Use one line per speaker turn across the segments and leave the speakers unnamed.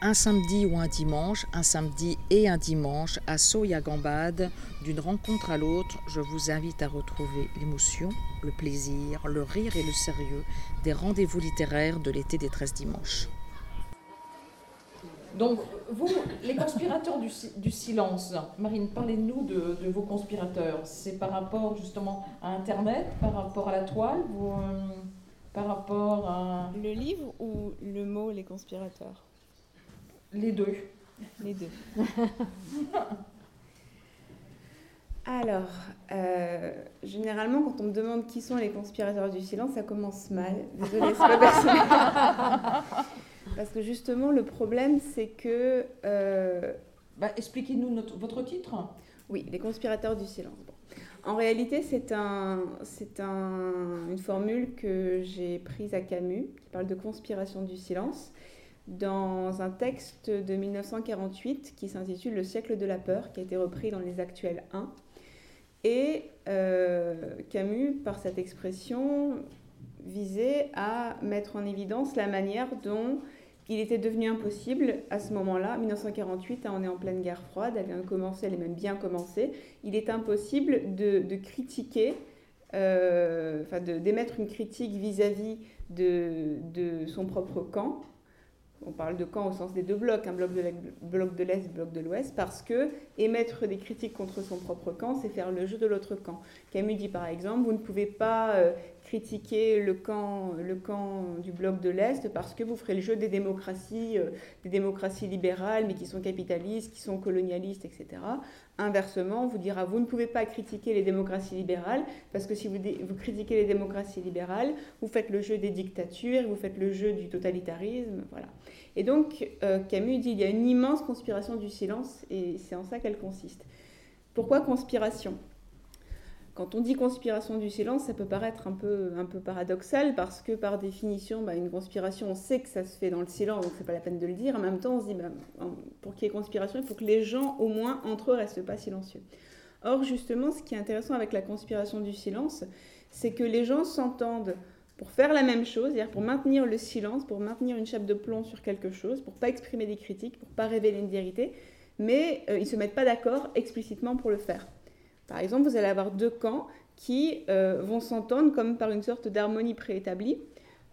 un samedi ou un dimanche, un samedi et un dimanche, à Soya-Gambade, d'une rencontre à l'autre, je vous invite à retrouver l'émotion, le plaisir, le rire et le sérieux des rendez-vous littéraires de l'été des 13 dimanches.
Donc, vous, les conspirateurs du, silence, Marine, parlez-nous de, vos conspirateurs. C'est par rapport justement à Internet, par rapport à la toile, euh, par rapport à...
Le livre ou le mot les conspirateurs?
Les deux.
Les deux. Alors, euh, généralement, quand on me demande qui sont les conspirateurs du silence, ça commence mal. Désolée, c'est pas personnel. Parce que justement, le problème, c'est que...
Euh, bah, Expliquez-nous votre titre.
Oui, les conspirateurs du silence. En réalité, c'est un, un, une formule que j'ai prise à Camus, qui parle de conspiration du silence, dans un texte de 1948 qui s'intitule Le siècle de la peur, qui a été repris dans les actuels 1. Et euh, Camus, par cette expression, visait à mettre en évidence la manière dont il était devenu impossible à ce moment-là, 1948, hein, on est en pleine guerre froide, elle vient de commencer, elle est même bien commencée, il est impossible de, critiquer, euh, d'émettre une critique vis-à-vis de, son propre camp. On parle de camp au sens des deux blocs, un bloc de l'Est, bloc de l'Ouest, parce que émettre des critiques contre son propre camp, c'est faire le jeu de l'autre camp. Camus dit par exemple, vous ne pouvez pas euh, critiquer le camp, le du bloc de l'Est parce que vous ferez le jeu des démocraties, euh, des démocraties libérales, mais qui sont capitalistes, qui sont colonialistes, etc. Inversement, on vous dira, vous ne pouvez pas critiquer les démocraties libérales parce que si vous, critiquez les démocraties libérales, vous faites le jeu des dictatures, vous faites le jeu du totalitarisme, voilà. Et donc, euh, Camus dit, il y a une immense conspiration du silence et c'est en ça qu'elle consiste. Pourquoi conspiration? Quand on dit conspiration du silence, ça peut paraître un peu, un peu paradoxal parce que par définition, bah, une conspiration, on sait que ça se fait dans le silence, donc c'est pas la peine de le dire. En même temps, on se dit, bah, pour qu'il y ait conspiration, il faut que les gens, au moins entre eux, restent pas silencieux. Or, justement, ce qui est intéressant avec la conspiration du silence, c'est que les gens s'entendent pour faire la même chose, c'est-à-dire pour maintenir le silence, pour maintenir une chape de plomb sur quelque chose, pour pas exprimer des critiques, pour pas révéler une vérité, mais euh, ils se mettent pas d'accord explicitement pour le faire. Par exemple, vous allez avoir deux camps qui euh, vont s'entendre comme par une sorte d'harmonie préétablie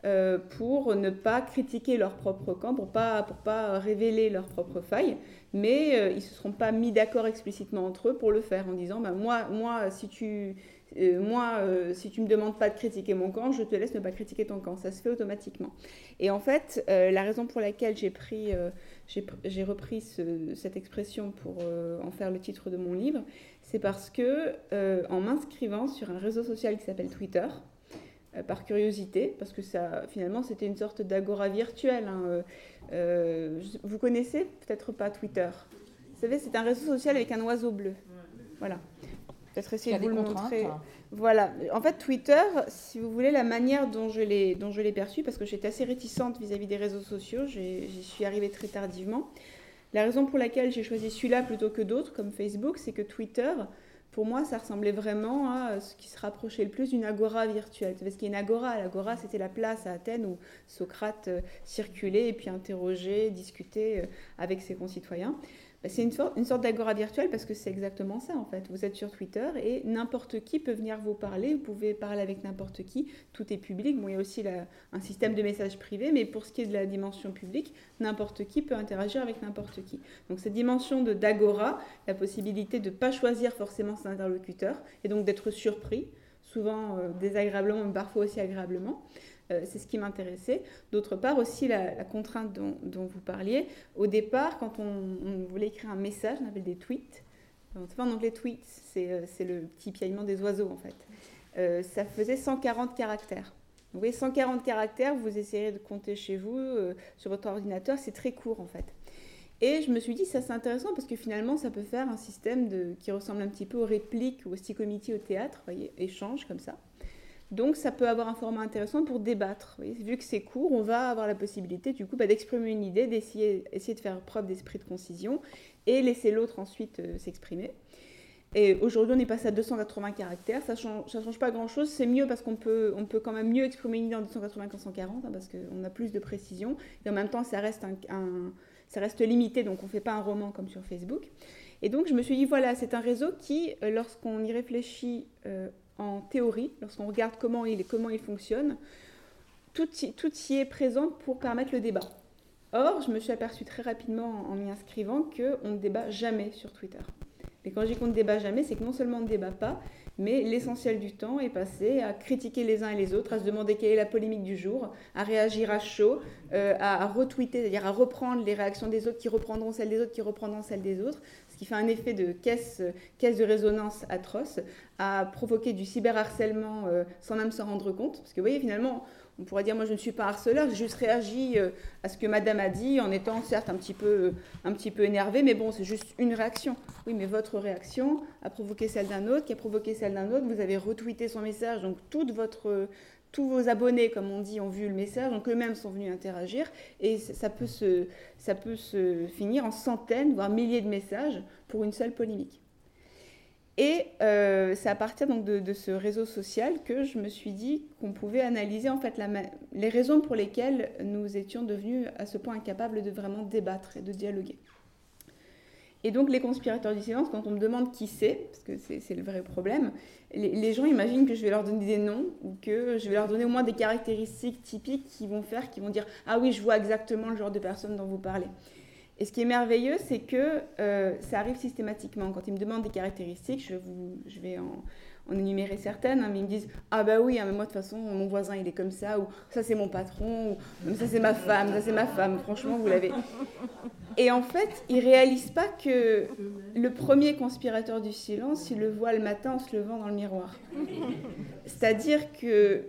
euh, pour ne pas critiquer leur propre camp, pour ne pas, pour pas révéler leurs propres failles, mais euh, ils se seront pas mis d'accord explicitement entre eux pour le faire en disant bah, moi, moi, si tu, moi si tu me demandes pas de critiquer mon camp, je te laisse ne pas critiquer ton camp. Ça se fait automatiquement. Et en fait, la raison pour laquelle j'ai pris j'ai repris cette expression pour en faire le titre de mon livre, c'est parce que euh, en m'inscrivant sur un réseau social qui s'appelle Twitter, euh, par curiosité, parce que ça, finalement, c'était une sorte d'agora virtuelle. Hein, euh, vous connaissez peut-être pas Twitter? Vous savez, c'est un réseau social avec un oiseau bleu. Voilà. Peut-être essayer de vous le montrer. Hein. Voilà. En fait, Twitter, si vous voulez, la manière dont je l'ai perçu, parce que j'étais assez réticente vis-à-vis -vis des réseaux sociaux, j'y suis arrivée très tardivement. La raison pour laquelle j'ai choisi celui-là plutôt que d'autres, comme Facebook, c'est que Twitter, pour moi, ça ressemblait vraiment à ce qui se rapprochait le plus d'une agora virtuelle. Vous savez ce qu'est une agora L'agora, c'était la place à Athènes où Socrate euh, circulait et puis interrogeait, discutait euh, avec ses concitoyens. C'est une, sorte d'agora virtuelle parce que c'est exactement ça en fait. Vous êtes sur Twitter et n'importe qui peut venir vous parler, vous pouvez parler avec n'importe qui, tout est public. Bon, il y a aussi un système de messages privés, mais pour ce qui est de la dimension publique, n'importe qui peut interagir avec n'importe qui. Donc cette dimension de d'agora, la possibilité de ne pas choisir forcément son interlocuteur et donc d'être surpris, souvent euh, désagréablement, mais parfois aussi agréablement. Euh, c'est ce qui m'intéressait. D'autre part aussi la, contrainte dont, vous parliez. Au départ, quand on, voulait écrire un message, on avait des tweets. En anglais, tweets, euh, c'est le petit piaillement des oiseaux en fait. Euh, ça faisait 140 caractères. Vous voyez, 140 caractères, vous essayez de compter chez vous, sur votre ordinateur, c'est très court en fait. Et je me suis dit, ça c'est intéressant parce que finalement, ça peut faire un système qui ressemble un petit peu aux répliques ou au stick-committee au théâtre, voyez, échange comme ça. Donc ça peut avoir un format intéressant pour débattre. Vu que c'est court, on va avoir la possibilité du coup bah, d'exprimer une idée, d'essayer essayer de faire preuve d'esprit de concision et laisser l'autre ensuite euh, s'exprimer. Et aujourd'hui, on est passé à 280 caractères. Ça ne change, pas grand-chose. C'est mieux parce qu'on peut, on peut quand même mieux exprimer une idée en 280 qu'en 140, hein, parce qu'on a plus de précision. Et en même temps, ça reste un, ça reste limité, donc on ne fait pas un roman comme sur Facebook. Et donc je me suis dit, voilà, c'est un réseau qui, euh, lorsqu'on y réfléchit euh, en théorie, lorsqu'on regarde comment il, comment il fonctionne, tout y, tout y est présent pour permettre le débat. Or, je me suis aperçue très rapidement en m'y inscrivant qu'on ne débat jamais sur Twitter. Et quand je dis qu'on ne débat jamais, c'est que non seulement on ne débat pas, mais l'essentiel du temps est passé à critiquer les uns et les autres, à se demander quelle est la polémique du jour, à réagir à chaud, euh, à, retweeter, c'est-à-dire à reprendre les réactions des autres qui reprendront celles des autres qui reprendront celles des autres, ce qui fait un effet de caisse, caisse de résonance atroce, à provoquer du cyberharcèlement euh, sans même s'en rendre compte. Parce que vous voyez, finalement, on pourrait dire, moi je ne suis pas harceleur, j'ai juste réagi euh, à ce que madame a dit en étant certes un petit peu, un petit peu énervé, mais bon, c'est juste une réaction. Oui, mais votre réaction a provoqué celle d'un autre, qui a provoqué celle d'un autre, vous avez retweeté son message, donc toute votre, tous vos abonnés, comme on dit, ont vu le message, donc eux-mêmes sont venus interagir, et ça peut, se, finir en centaines, voire milliers de messages pour une seule polémique. Et euh, c'est à partir donc de, ce réseau social que je me suis dit qu'on pouvait analyser en fait les raisons pour lesquelles nous étions devenus à ce point incapables de vraiment débattre et de dialoguer. Et donc les conspirateurs du silence, quand on me demande qui c'est, parce que c'est le vrai problème, les, gens imaginent que je vais leur donner des noms ou que je vais leur donner au moins des caractéristiques typiques qui vont faire, qui vont dire ah oui je vois exactement le genre de personne dont vous parlez. Et ce qui est merveilleux, c'est que euh, ça arrive systématiquement. Quand ils me demandent des caractéristiques, je, vous, je vais en, énumérer certaines, hein, mais ils me disent Ah bah oui, hein, mais moi de toute façon, mon voisin il est comme ça, ou ça c'est mon patron, ou ça c'est ma femme, ça c'est ma femme, franchement, vous l'avez. Et en fait, ils réalisent pas que le premier conspirateur du silence, il le voit le matin en se levant dans le miroir. C'est-à-dire que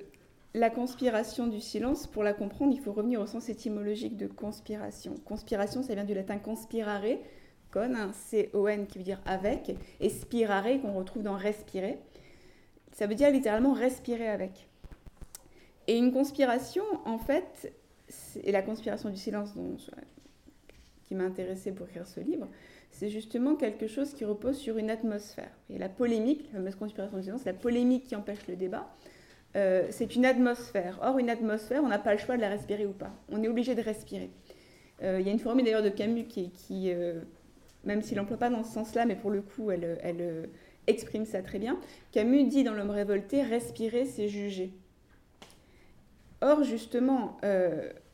la conspiration du silence, pour la comprendre, il faut revenir au sens étymologique de conspiration. Conspiration, ça vient du latin conspirare, con, C-O-N qui veut dire avec, et spirare qu'on retrouve dans respirer. Ça veut dire littéralement respirer avec. Et une conspiration, en fait, et la conspiration du silence qui m'a intéressée pour écrire ce livre, c'est justement quelque chose qui repose sur une atmosphère. Et la polémique, la fameuse conspiration du silence, la polémique qui empêche le débat, euh, c'est une atmosphère. Or, une atmosphère, on n'a pas le choix de la respirer ou pas. On est obligé de respirer. Euh, il y a une formule d'ailleurs de Camus qui, euh, même s'il n'emploie pas dans ce sens-là, mais pour le coup, elle exprime ça très bien. Camus dit dans L'homme révolté, respirer, c'est juger. Or, justement,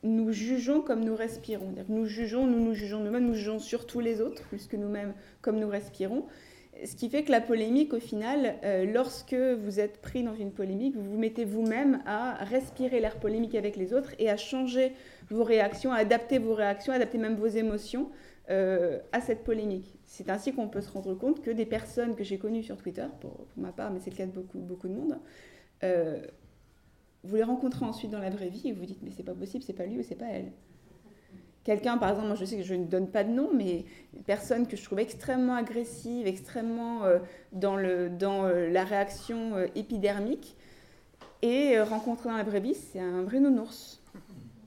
nous jugeons comme nous respirons. Nous jugeons, nous nous jugeons nous-mêmes, nous jugeons surtout les autres, plus que nous-mêmes, comme nous respirons. Ce qui fait que la polémique, au final, euh, lorsque vous êtes pris dans une polémique, vous vous mettez vous-même à respirer l'air polémique avec les autres et à changer vos réactions, à adapter vos réactions, à adapter même vos émotions euh, à cette polémique. C'est ainsi qu'on peut se rendre compte que des personnes que j'ai connues sur Twitter, pour, ma part, mais c'est le cas de beaucoup, de monde, euh, vous les rencontrez ensuite dans la vraie vie et vous dites mais c'est pas possible, c'est pas lui ou c'est pas elle. Quelqu'un, par exemple, je sais que je ne donne pas de nom, mais une personne que je trouve extrêmement agressive, extrêmement euh, dans, euh, la réaction épidermique, et rencontrée dans la vraie vie, c'est un vrai nounours.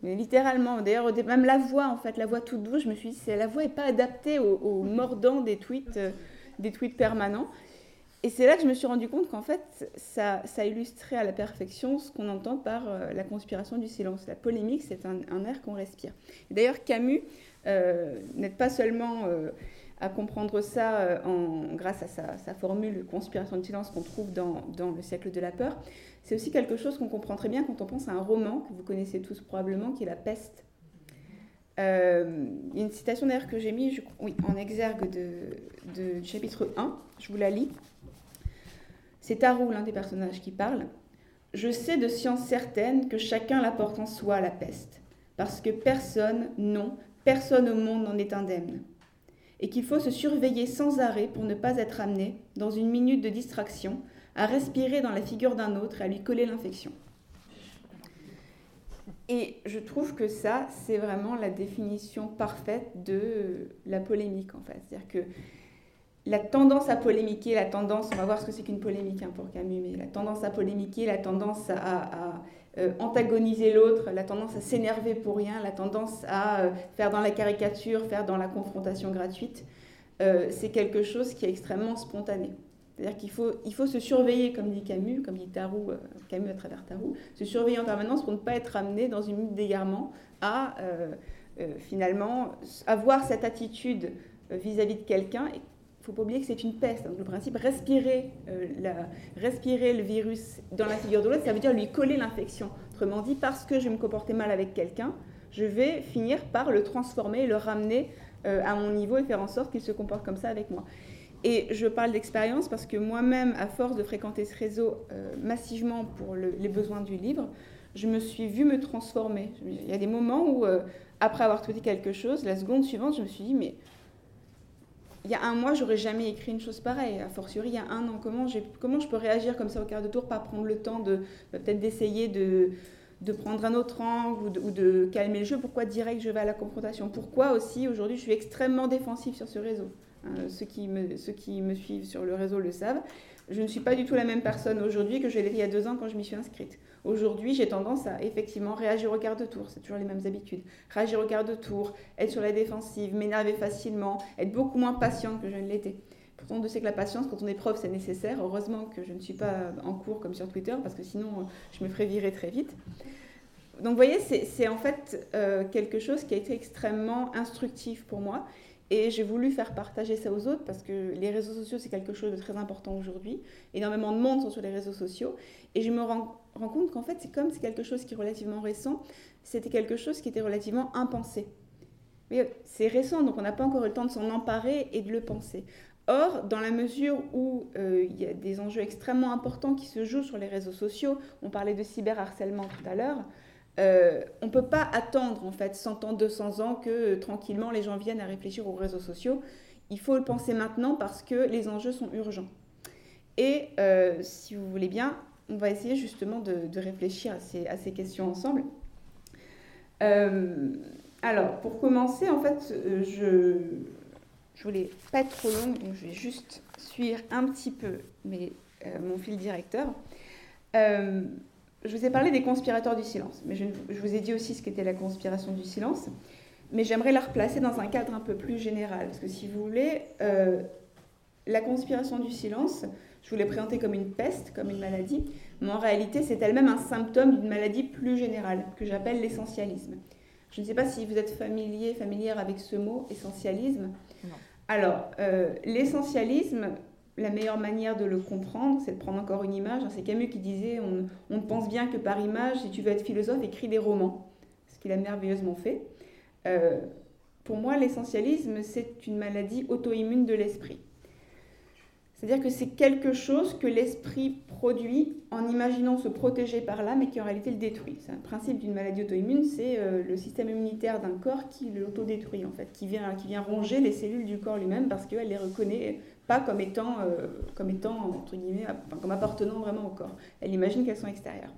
Mais littéralement, d'ailleurs, même la voix, en fait, la voix toute douce, je me suis dit, la voix n'est pas adaptée au, au, mordant des tweets, des tweets permanents. Et c'est là que je me suis rendu compte qu'en fait, ça, ça, illustrait à la perfection ce qu'on entend par euh, la conspiration du silence. La polémique, c'est un, air qu'on respire. D'ailleurs, Camus euh, n'aide pas seulement euh, à comprendre ça en, grâce à sa, formule conspiration du silence qu'on trouve dans, Le siècle de la peur, c'est aussi quelque chose qu'on comprend très bien quand on pense à un roman que vous connaissez tous probablement, qui est La peste. a une citation d'ailleurs que j'ai mise en exergue du chapitre 1, je vous la lis. C'est Tarou, l'un des personnages, qui parle. Je sais de science certaine que chacun la porte en soi, la peste, parce que personne, non, personne au monde n'en est indemne, et qu'il faut se surveiller sans arrêt pour ne pas être amené, dans une minute de distraction, à respirer dans la figure d'un autre à lui coller l'infection. Et je trouve que ça, c'est vraiment la définition parfaite de la polémique, en fait. C'est-à-dire que la tendance à polémiquer, la tendance, on va voir ce que c'est qu'une polémique hein, pour Camus, mais la tendance à polémiquer, la tendance à, euh, antagoniser l'autre, la tendance à s'énerver pour rien, la tendance à euh, faire dans la caricature, faire dans la confrontation gratuite, euh, c'est quelque chose qui est extrêmement spontané. C'est-à-dire qu'il faut, il faut se surveiller, comme dit Camus, comme dit Tarou, Camus à travers Tarou, se surveiller en permanence pour ne pas être amené dans une minute d'égarement à finalement, avoir cette attitude vis-à-vis de quelqu'un, il ne faut pas oublier que c'est une peste. Donc le principe, respirer, la, respirer le virus dans la figure de l'autre, ça veut dire lui coller l'infection. Autrement dit, parce que je vais me comporter mal avec quelqu'un, je vais finir par le transformer, le ramener à mon niveau et faire en sorte qu'il se comporte comme ça avec moi. Et je parle d'expérience parce que moi-même, à force de fréquenter ce réseau euh, massivement pour les besoins du livre, je me suis vue me transformer. Il y a des moments où, euh, après avoir tweeté quelque chose, la seconde suivante, je me suis dit, mais il y a un mois, j'aurais jamais écrit une chose pareille. A fortiori, il y a un an, comment, je peux réagir comme ça au quart de tour, pas prendre le temps de peut-être d'essayer de, prendre un autre angle ou de, ou de, calmer le jeu? Pourquoi direct je vais à la confrontation? Pourquoi aussi aujourd'hui je suis extrêmement défensif sur ce réseau? Hein, ceux, qui me, suivent sur le réseau le savent. Je ne suis pas du tout la même personne aujourd'hui que je l'ai il y a deux ans quand je m'y suis inscrite. Aujourd'hui, j'ai tendance à effectivement réagir au quart de tour, c'est toujours les mêmes habitudes. Réagir au quart de tour, être sur la défensive, m'énerver facilement, être beaucoup moins patiente que je ne l'étais. Pourtant, on sait que la patience, quand on est prof, c'est nécessaire. Heureusement que je ne suis pas en cours comme sur Twitter, parce que sinon, je me ferais virer très vite. Donc, vous voyez, c'est en fait euh, quelque chose qui a été extrêmement instructif pour moi et j'ai voulu faire partager ça aux autres parce que les réseaux sociaux, c'est quelque chose de très important aujourd'hui. Énormément de monde sont sur les réseaux sociaux. Et je me rends, compte qu'en fait, c'est comme c'est quelque chose qui est relativement récent, c'était quelque chose qui était relativement impensé. Mais c'est récent, donc on n'a pas encore eu le temps de s'en emparer et de le penser. Or, dans la mesure où euh, il y a des enjeux extrêmement importants qui se jouent sur les réseaux sociaux, on parlait de cyberharcèlement tout à l'heure, euh, on ne peut pas attendre en fait 100 ans, 200 ans que euh, tranquillement les gens viennent à réfléchir aux réseaux sociaux. Il faut le penser maintenant parce que les enjeux sont urgents. Et euh, si vous voulez bien, on va essayer justement de, réfléchir à ces, questions ensemble. alors, pour commencer, en fait, je ne voulais pas être trop longue, donc je vais juste suivre un petit peu mon fil directeur je vous ai parlé des conspirateurs du silence, mais je, vous ai dit aussi ce qu'était la conspiration du silence. Mais j'aimerais la replacer dans un cadre un peu plus général, parce que si vous voulez, euh, la conspiration du silence, je vous l'ai présentée comme une peste, comme une maladie, mais en réalité, c'est elle-même un symptôme d'une maladie plus générale, que j'appelle l'essentialisme. Je ne sais pas si vous êtes familier, familière avec ce mot, essentialisme. Non. Alors, euh, l'essentialisme, la meilleure manière de le comprendre, c'est de prendre encore une image. C'est Camus qui disait on, ne pense bien que par image, si tu veux être philosophe, écris des romans. Ce qu'il a merveilleusement fait. Euh, pour moi, l'essentialisme, c'est une maladie auto-immune de l'esprit. C'est-à-dire que c'est quelque chose que l'esprit produit en imaginant se protéger par là, mais qui en réalité le détruit. C'est un principe d'une maladie auto-immune, c'est euh, le système immunitaire d'un corps qui l'autodétruit, en fait, qui vient, qui vient ronger les cellules du corps lui-même parce qu'elle les reconnaît pas comme étant, euh, comme étant entre guillemets, comme appartenant vraiment au corps. Elle imagine qu'elles sont extérieures.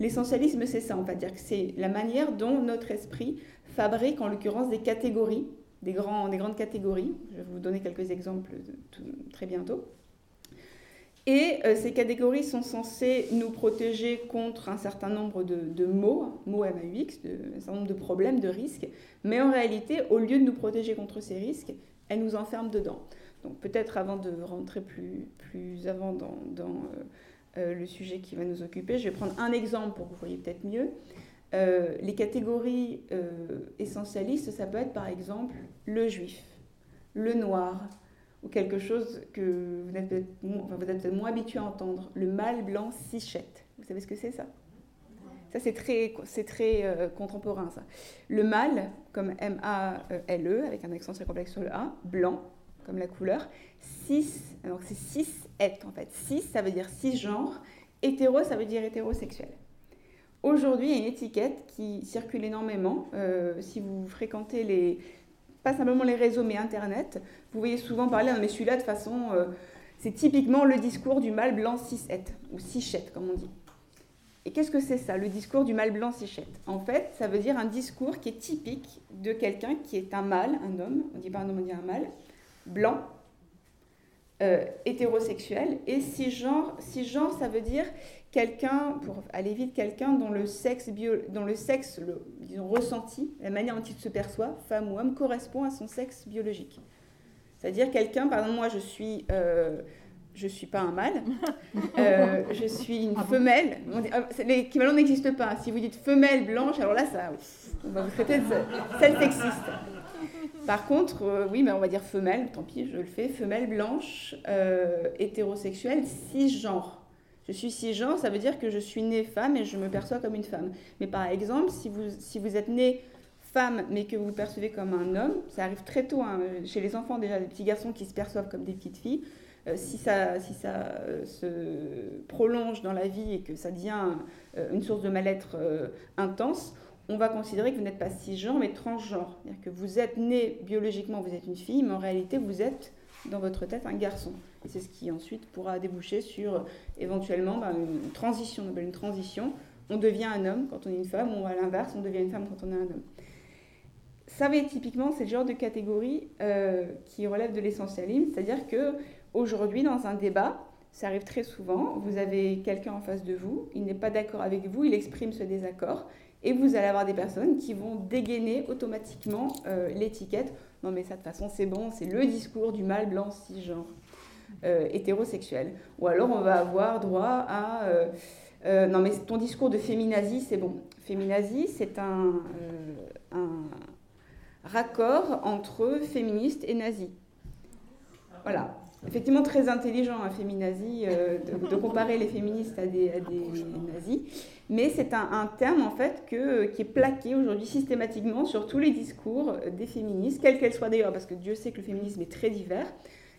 L'essentialisme, c'est ça, on va dire que c'est la manière dont notre esprit fabrique, en l'occurrence, des catégories, des, grandes catégories. Je vais vous donner quelques exemples très bientôt. Et euh, ces catégories sont censées nous protéger contre un certain nombre de, de MAUX, de, un certain nombre de problèmes, de risques. Mais en réalité, au lieu de nous protéger contre ces risques, elles nous enferment dedans. Donc peut-être avant de rentrer plus, avant dans, euh, euh, le sujet qui va nous occuper, je vais prendre un exemple pour que vous voyez peut-être mieux. Les catégories essentialistes, ça peut être par exemple le juif, le noir, ou quelque chose que vous êtes peut-être moins, habitué à entendre, le mâle blanc cichette. Vous savez ce que c'est ça? Ça, c'est très, très contemporain, ça. Le mâle, comme M-A-L-E, avec un accent très complexe sur le A, blanc, comme la couleur. Cis, alors c'est cis et en fait. Cis, ça veut dire cisgenre. Hétéro, ça veut dire hétérosexuel. Aujourd'hui, il y a une étiquette qui circule énormément. Euh, si vous fréquentez les, pas simplement les réseaux, mais Internet, vous voyez souvent parler, mais celui-là, de façon, euh, c'est typiquement le discours du mâle blanc cis-het, ou cichette, comme on dit. Et qu'est-ce que c'est ça, le discours du mâle blanc cichette En fait, ça veut dire un discours qui est typique de quelqu'un qui est un mâle, un homme, on dit pas un homme, on dit un mâle, blanc, euh, hétérosexuel. Et cisgenre, cisgenre, ça veut dire quelqu'un, pour aller vite, quelqu'un dont le sexe, bio, dont le sexe le, disons, ressenti, la manière dont il se perçoit, femme ou homme, correspond à son sexe biologique. C'est-à-dire quelqu'un, par exemple, moi je suis, euh, je ne suis pas un mâle, euh, je suis une ah femelle. Ah, l'équivalent n'existe pas. Si vous dites femelle blanche, alors là, ça, on va vous traiter de celle sexiste. Par contre, euh, oui, mais on va dire femelle, tant pis, je le fais, femelle blanche, hétérosexuelle, cisgenre. Je suis cisgenre, ça veut dire que je suis née femme et je me perçois comme une femme. Mais par exemple, si vous, si vous êtes née femme mais que vous vous percevez comme un homme, ça arrive très tôt hein, chez les enfants déjà, des petits garçons qui se perçoivent comme des petites filles. Euh, si ça, si ça se prolonge dans la vie et que ça devient une source de mal-être intense, on va considérer que vous n'êtes pas cisgenre, mais transgenre. C'est-à-dire que vous êtes né biologiquement, vous êtes une fille, mais en réalité, vous êtes dans votre tête un garçon. C'est ce qui ensuite pourra déboucher sur éventuellement bah, une transition. On une transition. On devient un homme quand on est une femme, ou à l'inverse, on devient une femme quand on est un homme. Ça va typiquement, c'est le genre de catégorie euh, qui relève de l'essentialisme, c'est-à-dire que aujourd'hui, dans un débat, ça arrive très souvent, vous avez quelqu'un en face de vous, il n'est pas d'accord avec vous, il exprime ce désaccord, et vous allez avoir des personnes qui vont dégainer automatiquement euh, l'étiquette. Non mais ça de toute façon c'est bon, c'est le discours du mâle blanc cisgenre euh, hétérosexuel. Ou alors on va avoir droit à... Euh, non mais ton discours de féminazie c'est bon. Féminazie c'est un, un raccord entre féministe et nazi. Voilà effectivement très intelligent, un féminazie, de, comparer les féministes à des, à des nazis mais c'est un, terme en fait qui est plaqué aujourd'hui systématiquement sur tous les discours des féministes, quelles qu'elles soient d'ailleurs, parce que Dieu sait que le féminisme est très divers,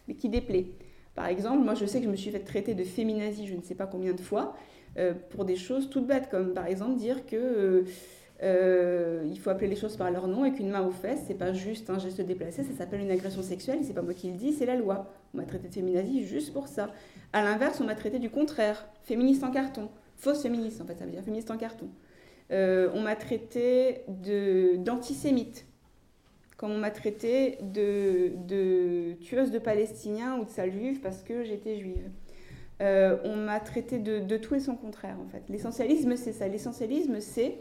mais qui déplaît. Par exemple, moi je sais que je me suis fait traiter de féminazie je ne sais pas combien de fois, euh, pour des choses toutes bêtes, comme par exemple dire que euh, euh, faut appeler les choses par leur nom et qu'une main aux fesses, c'est pas juste un geste déplacé, ça s'appelle une agression sexuelle, c'est pas moi qui le dis, c'est la loi. On m'a traité de féminazie juste pour ça. À l'inverse, on m'a traité du contraire, féministe en carton fausse féministe, en fait, ça veut dire féministe en carton. Euh, on m'a traité d'antisémite, comme on m'a traité de, de, tueuse de Palestiniens ou de sale juive parce que j'étais juive. Euh, on m'a traité de, de, tout et son contraire, en fait. L'essentialisme, c'est ça. L'essentialisme, c'est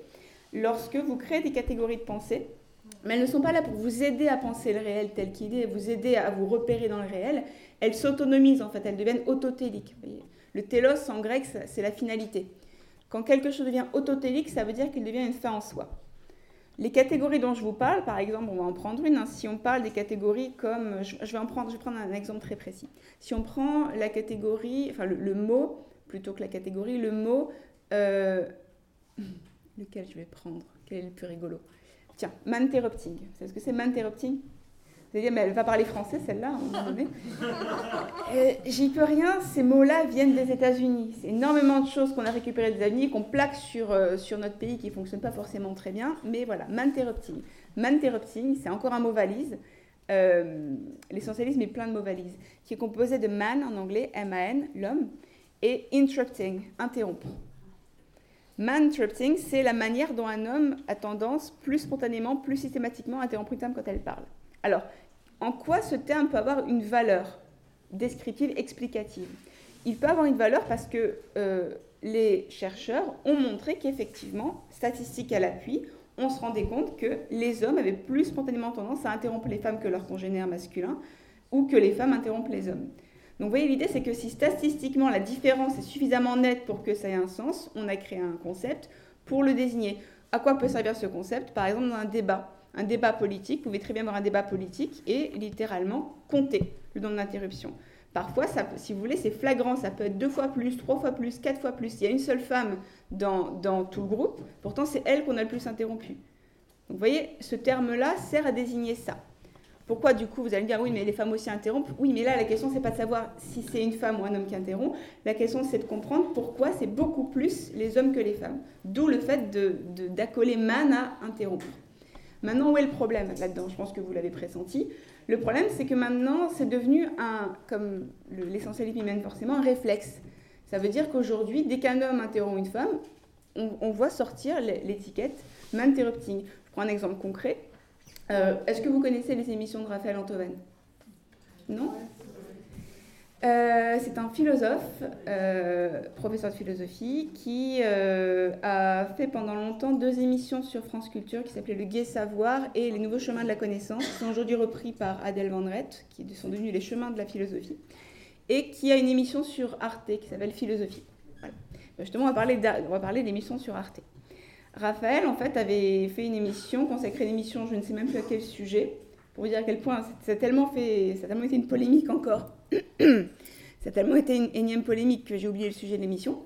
lorsque vous créez des catégories de pensée, mais elles ne sont pas là pour vous aider à penser le réel tel qu'il est, vous aider à vous repérer dans le réel. Elles s'autonomisent, en fait. Elles deviennent autotéliques. Voyez le télos en grec, c'est la finalité. Quand quelque chose devient autotélique, ça veut dire qu'il devient une fin en soi. Les catégories dont je vous parle, par exemple, on va en prendre une. Hein. si on parle des catégories comme, je, vais en prendre, je vais prendre un exemple très précis. Si on prend la catégorie, enfin le, mot plutôt que la catégorie, le mot, euh, lequel je vais prendre? Quel est le plus rigolo? Tiens, manterrupting. Vous savez ce que c'est manterrupting vous allez dire, mais elle va parler français, celle-là, à un moment donné. Euh, j'y peux rien, ces mots-là viennent des États-Unis. C'est énormément de choses qu'on a récupérées des États-Unis, qu'on plaque sur, euh, sur notre pays qui ne fonctionne pas forcément très bien. Mais voilà, manterrupting. Manterrupting, c'est encore un mot valise. Euh, l'essentialisme est plein de mots valises, qui est composé de man en anglais, M-A-N, l'homme, et interrupting, interrompre. Manterrupting, c'est la manière dont un homme a tendance, plus spontanément, plus systématiquement, à interrompre une femme quand elle parle. Alors, en quoi ce terme peut avoir une valeur descriptive, explicative? Il peut avoir une valeur parce que euh, les chercheurs ont montré qu'effectivement, statistiques à l'appui, on se rendait compte que les hommes avaient plus spontanément tendance à interrompre les femmes que leurs congénères masculins ou que les femmes interrompent les hommes. Donc vous voyez, l'idée c'est que si statistiquement la différence est suffisamment nette pour que ça ait un sens, on a créé un concept pour le désigner. À quoi peut servir ce concept? Par exemple dans un débat un débat politique, vous pouvez très bien avoir un débat politique et littéralement compter le nombre d'interruptions. Parfois, si vous voulez, c'est flagrant, ça peut être deux fois plus, trois fois plus, quatre fois plus. Il y a une seule femme dans, tout le groupe, pourtant c'est elle qu'on a le plus interrompu. Donc vous voyez, ce terme-là sert à désigner ça. Pourquoi du coup vous allez me dire oui mais les femmes aussi interrompent? Oui mais là la question c'est pas de savoir si c'est une femme ou un homme qui interrompt, la question c'est de comprendre pourquoi c'est beaucoup plus les hommes que les femmes. D'où le fait d'accoler de, man à interrompre. Maintenant, où est le problème là-dedans? Je pense que vous l'avez pressenti. Le problème, c'est que maintenant, c'est devenu un, comme l'essentialisme mène forcément, un réflexe. Ça veut dire qu'aujourd'hui, dès qu'un homme interrompt une femme, on, voit sortir l'étiquette interrupting. Je prends un exemple concret. Euh, est-ce que vous connaissez les émissions de Raphaël Antoven? Non? Euh, c'est un philosophe, euh, professeur de philosophie, qui euh, a fait pendant longtemps deux émissions sur France Culture qui s'appelaient Le Gai Savoir et Les Nouveaux Chemins de la Connaissance, qui sont aujourd'hui repris par Adèle Van qui sont devenus les chemins de la philosophie. et qui a une émission sur Arte qui s'appelle Philosophie. Ben, justement, on va parler, on va parler d'émissions sur Arte. Raphaël, en fait, avait fait une émission, consacré une émission, je ne sais même plus à quel sujet, pour vous dire à quel point ça a tellement, fait, ça a tellement été une polémique encore. ça a tellement été une énième polémique que j'ai oublié le sujet de l'émission.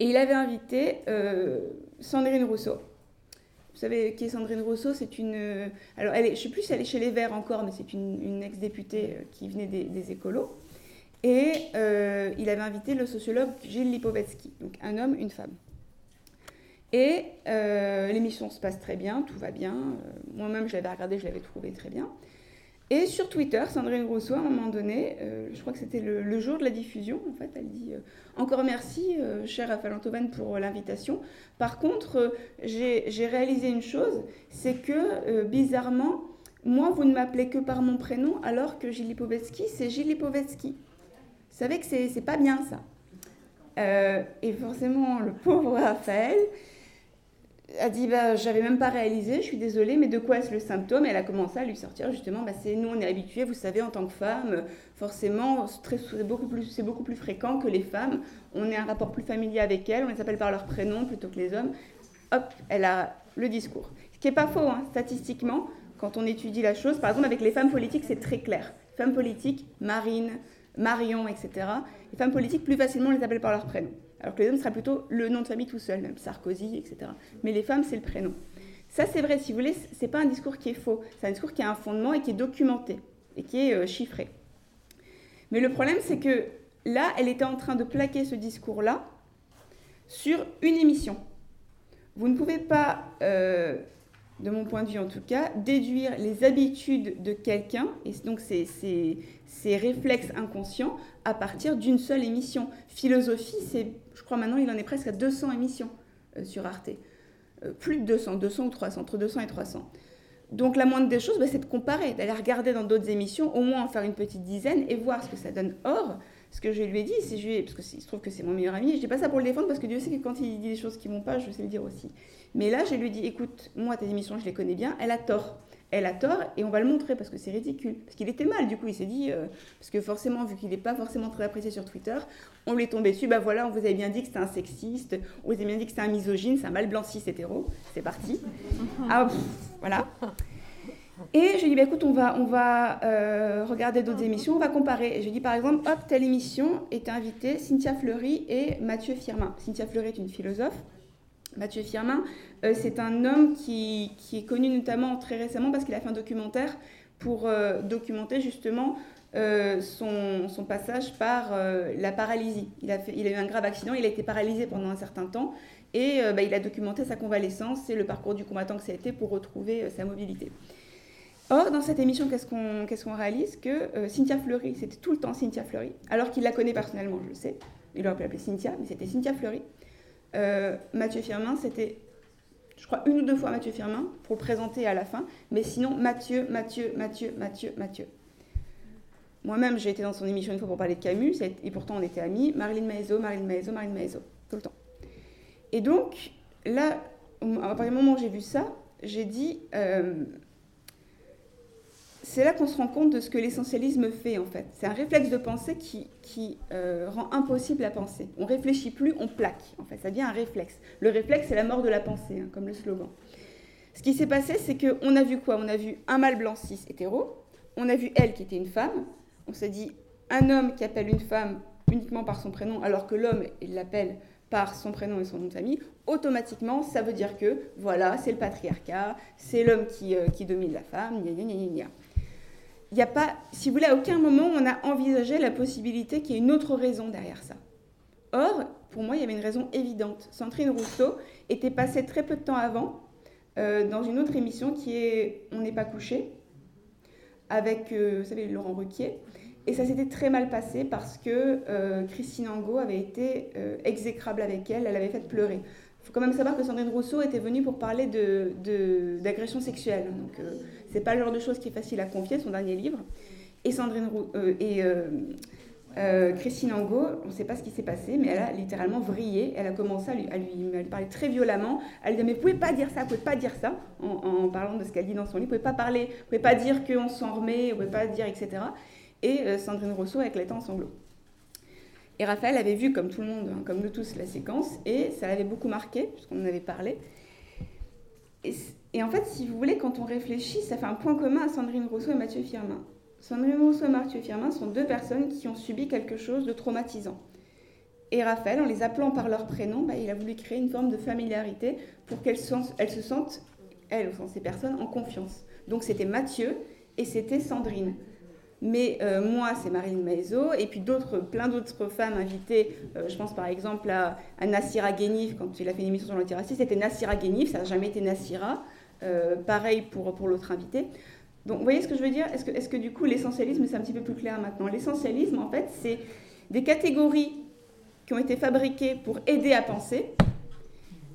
Et il avait invité euh, Sandrine Rousseau. Vous savez qui est Sandrine Rousseau? C'est une. Euh, alors, elle est, je ne plus si elle est chez les Verts encore, mais c'est une, ex-députée euh, qui venait des, écolos. Et il avait invité le sociologue Gilles Lipovetsky, donc un homme, une femme. Et l'émission se passe très bien, tout va bien. Moi-même, je l'avais regardé, je l'avais trouvé très bien. Et sur Twitter, Sandrine Rousseau, à un moment donné, euh, je crois que c'était le, jour de la diffusion, en fait, elle dit euh, Encore merci, euh, cher Raphaël Antoven, pour l'invitation. Par contre, j'ai réalisé une chose c'est que, bizarrement, moi, vous ne m'appelez que par mon prénom, alors que Gilles Lipovetsky, c'est Gilles Lipovetsky. Vous savez que c'est pas bien ça. et forcément, le pauvre Raphaël, a dit bah, j'avais même pas réalisé, je suis désolée, mais de quoi est-ce le symptôme? Elle a commencé à lui sortir justement, bah, c'est nous on est habitués, vous savez, en tant que femme, forcément, c'est beaucoup, plus, fréquent que les femmes. On est un rapport plus familier avec elles, on les appelle par leur prénom plutôt que les hommes. Hop, elle a le discours. Ce qui n'est pas faux, hein, statistiquement, quand on étudie la chose. Par exemple, avec les femmes politiques, c'est très clair. Femmes politiques, Marine, Marion, etc. Les femmes politiques, plus facilement, on les appelle par leur prénom alors que les hommes seraient plutôt le nom de famille tout seul, même Sarkozy, etc. Mais les femmes, c'est le prénom. Ça, c'est vrai, si vous voulez, c'est pas un discours qui est faux, c'est un discours qui a un fondement et qui est documenté et qui est euh, chiffré. Mais le problème, c'est que là, elle était en train de plaquer ce discours-là sur une émission. Vous ne pouvez pas, euh, de mon point de vue en tout cas, déduire les habitudes de quelqu'un, et donc ses, réflexes inconscients, à partir d'une seule émission. Philosophie, c'est je crois maintenant il en est presque à 200 émissions euh, sur Arte. Euh, plus de 200, 200 ou 300, entre 200 et 300. Donc la moindre des choses, bah, c'est de comparer, d'aller regarder dans d'autres émissions, au moins en faire une petite dizaine et voir ce que ça donne. Or, ce que je lui ai dit, c'est je parce que se trouve que c'est mon meilleur ami, je dis pas ça pour le défendre parce que Dieu sait que quand il dit des choses qui vont pas, je sais le dire aussi. Mais là, je lui ai dit, écoute, moi tes émissions, je les connais bien, elle a tort elle a tort et on va le montrer parce que c'est ridicule. Parce qu'il était mal, du coup, il s'est dit, euh, parce que forcément, vu qu'il n'est pas forcément très apprécié sur Twitter, on lui est tombé dessus, bah voilà, on vous avait bien dit que c'était un sexiste, on vous avait bien dit que c'était un misogyne, c'est un mal blanc cis hétéro, c'est parti. ah, voilà. Et je dit, bah, écoute, on va, on va euh, regarder d'autres émissions, on va comparer. Et je dit, par exemple, hop, telle émission est invitée Cynthia Fleury et Mathieu Firmin. Cynthia Fleury est une philosophe. Mathieu Firmin, euh, c'est un homme qui, est connu notamment très récemment parce qu'il a fait un documentaire pour euh, documenter justement euh, son, passage par la paralysie. Il a, fait, il a eu un grave accident, il a été paralysé pendant un certain temps et bah, il a documenté sa convalescence et le parcours du combattant que ça a été pour retrouver sa mobilité. Or, dans cette émission, qu'est-ce qu'on réalise Que Cynthia Fleury, c'était tout le temps Cynthia Fleury, alors qu'il la connaît personnellement, je le sais. Il aurait pu l'appeler Cynthia, mais c'était Cynthia Fleury. Euh, Mathieu Firmin, c'était, je crois, une ou deux fois Mathieu Firmin pour le présenter à la fin. Mais sinon, Mathieu, Mathieu, Mathieu, Mathieu, Mathieu. Moi-même, j'ai été dans son émission une fois pour parler de Camus, et pourtant on était amis. Marilyn Maezo, Marilyn Maezo, Marilyn Maezo, tout le temps. Et donc, là, à partir du moment où j'ai vu ça, j'ai dit, euh, c'est là qu'on se rend compte de ce que l'essentialisme fait en fait. C'est un réflexe de pensée qui, qui euh, rend impossible la pensée. On réfléchit plus, on plaque. En fait, ça devient un réflexe. Le réflexe, c'est la mort de la pensée, hein, comme le slogan. Ce qui s'est passé, c'est qu'on a vu quoi? On a vu un mâle blanc cis hétéro. On a vu elle qui était une femme. On s'est dit un homme qui appelle une femme uniquement par son prénom, alors que l'homme, il l'appelle par son prénom et son nom de famille, automatiquement, ça veut dire que, voilà, c'est le patriarcat, c'est l'homme qui, euh, qui domine la femme, gna gna gna gna il n'y a pas, si vous voulez, à aucun moment on a envisagé la possibilité qu'il y ait une autre raison derrière ça. Or, pour moi, il y avait une raison évidente. Sandrine Rousseau était passée très peu de temps avant euh, dans une autre émission qui est On n'est pas couché, avec, euh, vous savez, Laurent Ruquier. Et ça s'était très mal passé parce que euh, Christine Angot avait été exécrable avec elle, elle avait fait pleurer. Faut quand même savoir que Sandrine Rousseau était venue pour parler d'agression de, sexuelle. Donc, euh, c'est pas le genre de choses qui est facile à confier, son dernier livre. Et Sandrine euh, et euh, Christine Angot, on ne sait pas ce qui s'est passé, mais elle a littéralement vrillé. Elle a commencé à lui, à lui, parler très violemment. Elle lui dit Mais vous pouvez pas dire ça, vous pouvez pas dire ça, en, parlant de ce qu'elle dit dans son livre. Vous pouvez pas parler, vous pouvez pas dire qu'on s'en remet, vous pouvez pas dire, etc. et Sandrine Rousseau avec l'état en sanglots. Et Raphaël avait vu, comme tout le monde, hein, comme nous tous, la séquence, et ça l'avait beaucoup marqué, puisqu'on en avait parlé. Et, en fait, si vous voulez, quand on réfléchit, ça fait un point commun à Sandrine Rousseau et Mathieu Firmin. Sandrine Rousseau et Mathieu Firmin sont deux personnes qui ont subi quelque chose de traumatisant. Et Raphaël, en les appelant par leur prénom, bah, il a voulu créer une forme de familiarité pour qu'elles se sentent, elles, ces personnes, en confiance. Donc c'était Mathieu et c'était Sandrine. Mais euh, moi, c'est Marine Maizo, et puis d'autres, plein d'autres femmes invitées. Euh, je pense par exemple à, Nassira Ghenif, quand il a fait une émission sur l'antiracisme, c'était Nassira Ghenif, ça n'a jamais été Nassira. Euh, pareil pour, pour l'autre invité. Donc, vous voyez ce que je veux dire? Est-ce que, est que du coup, l'essentialisme, c'est un petit peu plus clair maintenant? L'essentialisme, en fait, c'est des catégories qui ont été fabriquées pour aider à penser,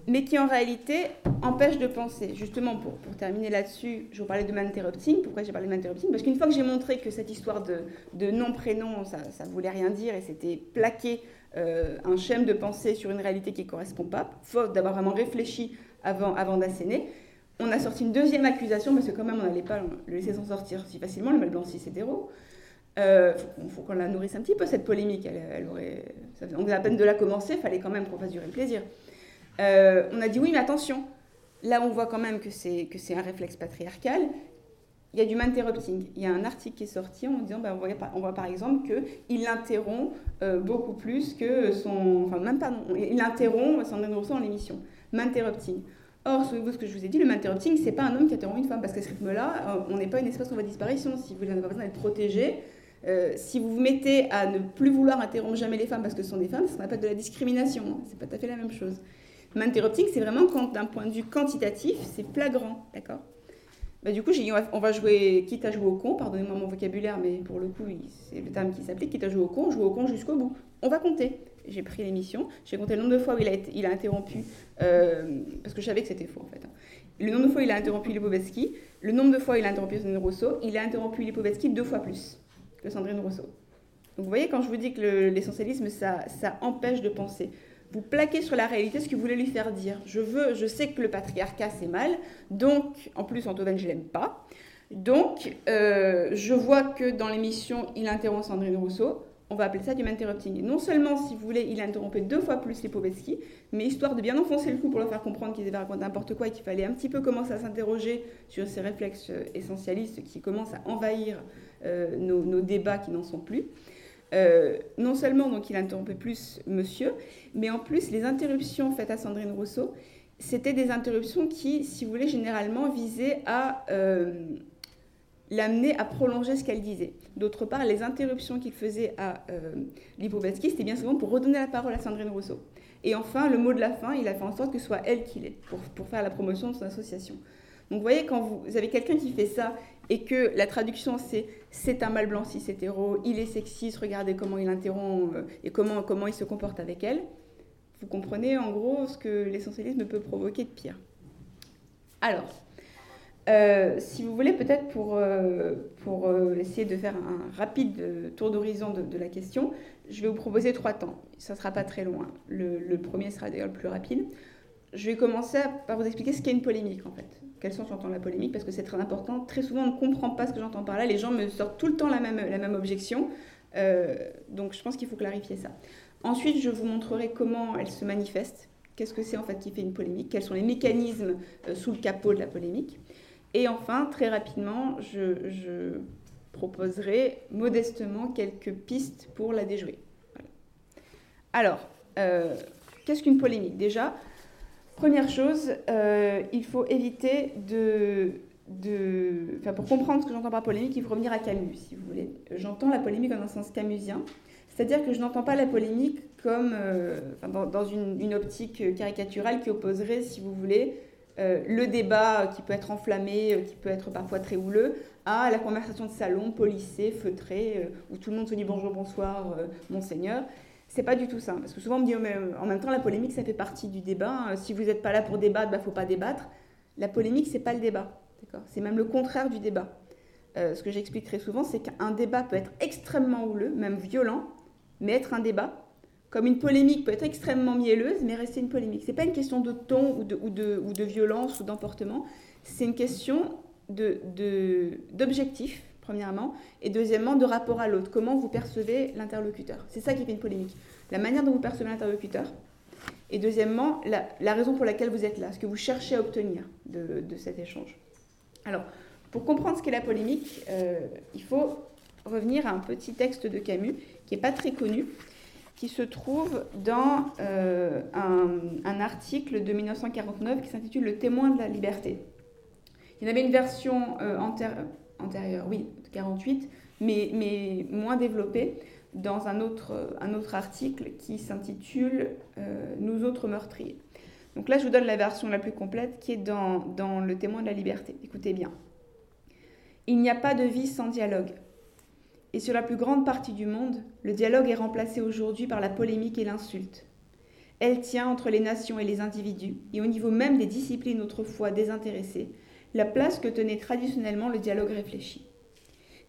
mais qui en réalité empêchent de penser. Justement, pour, terminer là-dessus, je vous parlais de interrupting. Pourquoi j'ai parlé de interrupting Parce qu'une fois que j'ai montré que cette histoire de, de nom-prénom, ça ne voulait rien dire et c'était plaqué euh, un schème de pensée sur une réalité qui ne correspond pas, faute d'avoir vraiment réfléchi avant, avant d'asséner, on a sorti une deuxième accusation, parce que quand même on n'allait pas le laisser s'en sortir si facilement, le mal blanc c'est hétéro. Il euh, faut, qu'on la nourrisse un petit peu, cette polémique. Elle, aurait, on a à peine de la commencer, il fallait quand même qu'on fasse durer le plaisir. Euh, on a dit oui, mais attention, là on voit quand même que c'est, un réflexe patriarcal. Il y a du interrupting. Il y a un article qui est sorti en disant, ben, on, voit, on, voit, par exemple qu'il interrompt euh, beaucoup plus que son... Enfin, même pas, il interrompt Sandrine Rousseau dans l'émission. Interrupting. Or, souvenez-vous ce que je vous ai dit, le interrupting, c'est pas un homme qui interrompt une femme, parce qu'à ce rythme-là, euh, on n'est pas une espèce en voie de disparition. Si vous n'avez pas besoin d'être protégé, si vous vous mettez à ne plus vouloir interrompre jamais les femmes parce que ce sont des femmes, ça s'appelle de la discrimination. Hein. C'est pas tout à fait la même chose. Interrupting, c'est vraiment quand, d'un point de vue quantitatif, c'est flagrant, d'accord? Bah, Du coup, j'ai dit, on va jouer, quitte à jouer au con, pardonnez-moi mon vocabulaire, mais pour le coup, c'est le terme qui s'applique, quitte à jouer au con, jouer au con jusqu'au bout. On va compter. J'ai pris l'émission, j'ai compté le nombre de fois où il a, interrompu, euh, parce que je savais que c'était faux en fait. Hein. Le nombre de fois où il a interrompu Lipovetsky, le nombre de fois où il a interrompu Sandrine Rousseau, il a interrompu Lipovetsky deux fois plus que Sandrine Rousseau. Vous voyez, quand je vous dis que l'essentialisme, ça empêche de penser vous plaquez sur la réalité ce que vous voulez lui faire dire. Je veux, je sais que le patriarcat c'est mal, donc en plus Antoine je l'aime pas. Donc euh, je vois que dans l'émission il interrompt Sandrine Rousseau. On va appeler ça du interrupting. non seulement, si vous voulez, il a interrompu deux fois plus les Povetsky, mais histoire de bien enfoncer le coup pour leur faire comprendre qu'ils avaient raconté n'importe quoi et qu'il fallait un petit peu commencer à s'interroger sur ces réflexes essentialistes qui commencent à envahir euh, nos, débats qui n'en sont plus. Euh, non seulement donc il interrompait plus monsieur, mais en plus les interruptions faites à Sandrine Rousseau, c'était des interruptions qui, si vous voulez, généralement visaient à euh, l'amener à prolonger ce qu'elle disait. D'autre part, les interruptions qu'il faisait à euh, c'était bien souvent pour redonner la parole à Sandrine Rousseau. Et enfin, le mot de la fin, il a fait en sorte que ce soit elle qui l'ait, pour faire la promotion de son association. Donc vous voyez, quand vous avez quelqu'un qui fait ça et que la traduction c'est c'est un mâle blanc cis hétéro, il est sexiste, regardez comment il interrompt euh, et comment, comment il se comporte avec elle, vous comprenez en gros ce que l'essentialisme peut provoquer de pire. Alors, euh, si vous voulez peut-être pour, euh, pour essayer de faire un rapide tour d'horizon de, la question, je vais vous proposer trois temps. Ça ne sera pas très loin. Le, le premier sera d'ailleurs le plus rapide. Je vais commencer par vous expliquer ce qu'est une polémique en fait quel sens j'entends la polémique, parce que c'est très important. Très souvent, on ne comprend pas ce que j'entends par là. Les gens me sortent tout le temps la même, objection. Euh, donc, je pense qu'il faut clarifier ça. Ensuite, je vous montrerai comment elle se manifeste. Qu'est-ce que c'est en fait qui fait une polémique? Quels sont les mécanismes euh, sous le capot de la polémique? Et enfin, très rapidement, je, proposerai modestement quelques pistes pour la déjouer. Alors, euh, qu'est-ce qu'une polémique? Déjà, Première chose, euh, il faut éviter de. Enfin, pour comprendre ce que j'entends par polémique, il faut revenir à Camus, si vous voulez. J'entends la polémique dans un sens camusien, c'est-à-dire que je n'entends pas la polémique comme euh, dans, une, optique caricaturale qui opposerait, si vous voulez, euh, le débat qui peut être enflammé, qui peut être parfois très houleux, à la conversation de salon, polissée, feutrée, où tout le monde se dit bonjour, bonsoir, monseigneur. C'est pas du tout ça. Parce que souvent on me dit, oh, en même temps, la polémique, ça fait partie du débat. Euh, si vous n'êtes pas là pour débattre, il bah, ne faut pas débattre. La polémique, c'est pas le débat. C'est même le contraire du débat. Euh, ce que j'explique très souvent, c'est qu'un débat peut être extrêmement houleux, même violent, mais être un débat. Comme une polémique peut être extrêmement mielleuse, mais rester une polémique. C'est pas une question de ton ou de, violence ou d'emportement. C'est une question d'objectif, premièrement, et deuxièmement, de rapport à l'autre. Comment vous percevez l'interlocuteur C'est ça qui fait une polémique. La manière dont vous percevez l'interlocuteur, et deuxièmement, la, raison pour laquelle vous êtes là, ce que vous cherchez à obtenir de, cet échange. Alors, pour comprendre ce qu'est la polémique, euh, il faut revenir à un petit texte de Camus qui n'est pas très connu, qui se trouve dans euh, un, article de 1949 qui s'intitule Le témoin de la liberté. Il y en avait une version euh, antérieure, oui, 48, mais, moins développée dans un autre, un autre article qui s'intitule euh, Nous autres meurtriers. Donc là, je vous donne la version la plus complète qui est dans, dans Le témoin de la liberté. Écoutez bien. Il n'y a pas de vie sans dialogue. Et sur la plus grande partie du monde, le dialogue est remplacé aujourd'hui par la polémique et l'insulte. Elle tient entre les nations et les individus, et au niveau même des disciplines autrefois désintéressées, la place que tenait traditionnellement le dialogue réfléchi.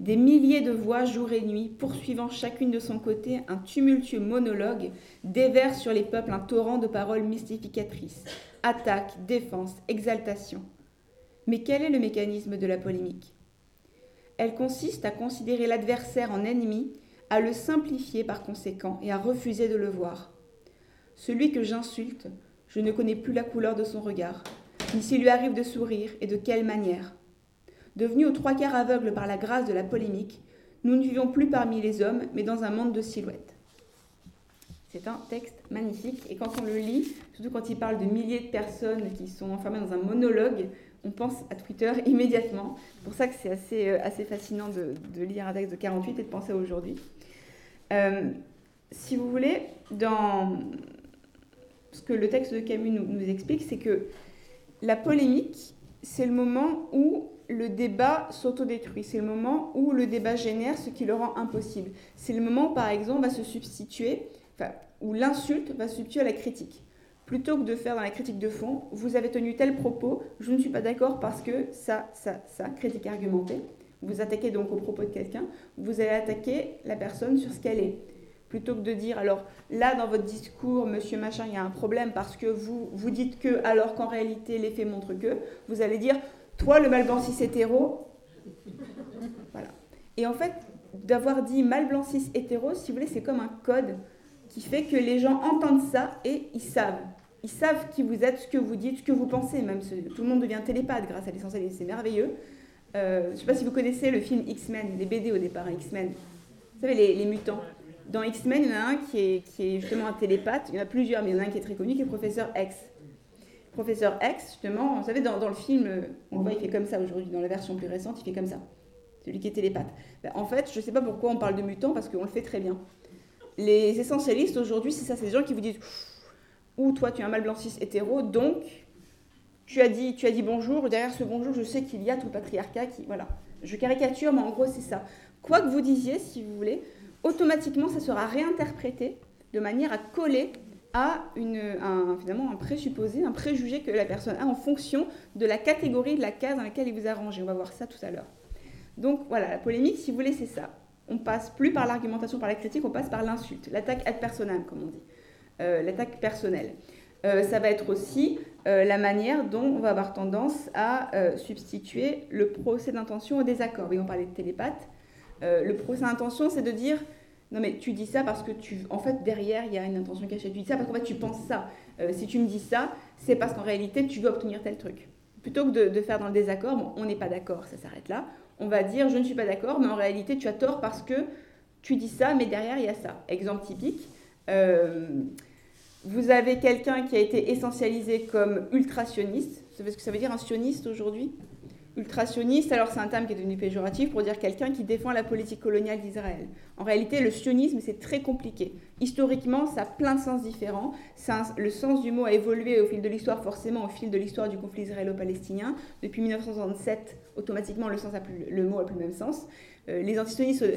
Des milliers de voix jour et nuit, poursuivant chacune de son côté un tumultueux monologue, déversent sur les peuples un torrent de paroles mystificatrices. Attaque, défense, exaltation. Mais quel est le mécanisme de la polémique? Elle consiste à considérer l'adversaire en ennemi, à le simplifier par conséquent et à refuser de le voir. Celui que j'insulte, je ne connais plus la couleur de son regard, ni s'il lui arrive de sourire et de quelle manière. Devenus aux trois quarts aveugles par la grâce de la polémique, nous ne vivons plus parmi les hommes, mais dans un monde de silhouettes. C'est un texte magnifique, et quand on le lit, surtout quand il parle de milliers de personnes qui sont enfermées dans un monologue, on pense à Twitter immédiatement. C'est pour ça que c'est assez, euh, assez fascinant de, lire un texte de 48 et de penser à aujourd'hui. Euh, si vous voulez, dans ce que le texte de Camus nous explique, c'est que la polémique, c'est le moment où le débat s'autodétruit. C'est le moment où le débat génère ce qui le rend impossible. C'est le moment, par exemple, va se substituer, enfin, où l'insulte va se substituer à la critique. Plutôt que de faire dans la critique de fond, vous avez tenu tel propos, je ne suis pas d'accord parce que ça, ça, ça, critique argumentée. Vous attaquez donc au propos de quelqu'un, vous allez attaquer la personne sur ce qu'elle est. Plutôt que de dire, alors là, dans votre discours, monsieur machin, il y a un problème parce que vous, vous dites que, alors qu'en réalité, les faits montrent que, vous allez dire, toi, le mal blanc cis hétéro. Voilà. Et en fait, d'avoir dit mal blanc cis hétéro, si vous voulez, c'est comme un code qui fait que les gens entendent ça et ils savent. Ils savent qui vous êtes, ce que vous dites, ce que vous pensez. Même tout le monde devient télépathe grâce à l'essentiel et c'est merveilleux. Euh, je ne sais pas si vous connaissez le film X-Men, les BD au départ, X-Men. Vous savez, les, mutants. Dans X-Men, il y en a un qui est, qui est justement un télépathe. Il y en a plusieurs, mais il y en a un qui est très connu, qui est professeur X professeur X, justement, vous savez, dans, dans le film, on le voit, il fait comme ça aujourd'hui, dans la version plus récente, il fait comme ça. Celui qui est télépathe. Ben, en fait, je ne sais pas pourquoi on parle de mutant, parce qu'on le fait très bien. Les essentialistes aujourd'hui, c'est ça, c'est des gens qui vous disent Ou toi, tu es un mal blanc cis hétéro, donc tu as dit, tu as dit bonjour, derrière ce bonjour, je sais qu'il y a tout le patriarcat qui. Voilà. Je caricature, mais en gros, c'est ça. Quoi que vous disiez, si vous voulez, automatiquement, ça sera réinterprété de manière à coller à une, un, finalement un présupposé, un préjugé que la personne a en fonction de la catégorie de la case dans laquelle il vous a rangé. On va voir ça tout à l'heure. Donc voilà, la polémique, si vous voulez, c'est ça. On passe plus par l'argumentation, par la critique, on passe par l'insulte, l'attaque ad personam, comme on dit, euh, l'attaque personnelle. Euh, ça va être aussi euh, la manière dont on va avoir tendance à substituer le procès d'intention au désaccord. Oui, on parlait de télépathe. le procès d'intention, c'est de dire non mais tu dis ça parce que tu, en fait derrière il y a une intention cachée. Tu dis ça parce qu'en fait tu penses ça. Euh, si tu me dis ça, c'est parce qu'en réalité tu veux obtenir tel truc. Plutôt que de, faire dans le désaccord, bon, on n'est pas d'accord, ça s'arrête là. On va dire je ne suis pas d'accord, mais en réalité tu as tort parce que tu dis ça, mais derrière il y a ça. Exemple typique. Euh, vous avez quelqu'un qui a été essentialisé comme ultra-sioniste. Vous savez ce que ça veut dire un sioniste aujourd'hui? Ultra-sioniste, alors c'est un terme qui est devenu péjoratif pour dire quelqu'un qui défend la politique coloniale d'Israël. En réalité, le sionisme, c'est très compliqué. Historiquement, ça a plein de sens différents. le sens du mot a évolué au fil de l'histoire, forcément au fil de l'histoire du conflit israélo-palestinien. Depuis 1967, automatiquement, le, sens a plus, le mot a plus le même sens. Euh, les,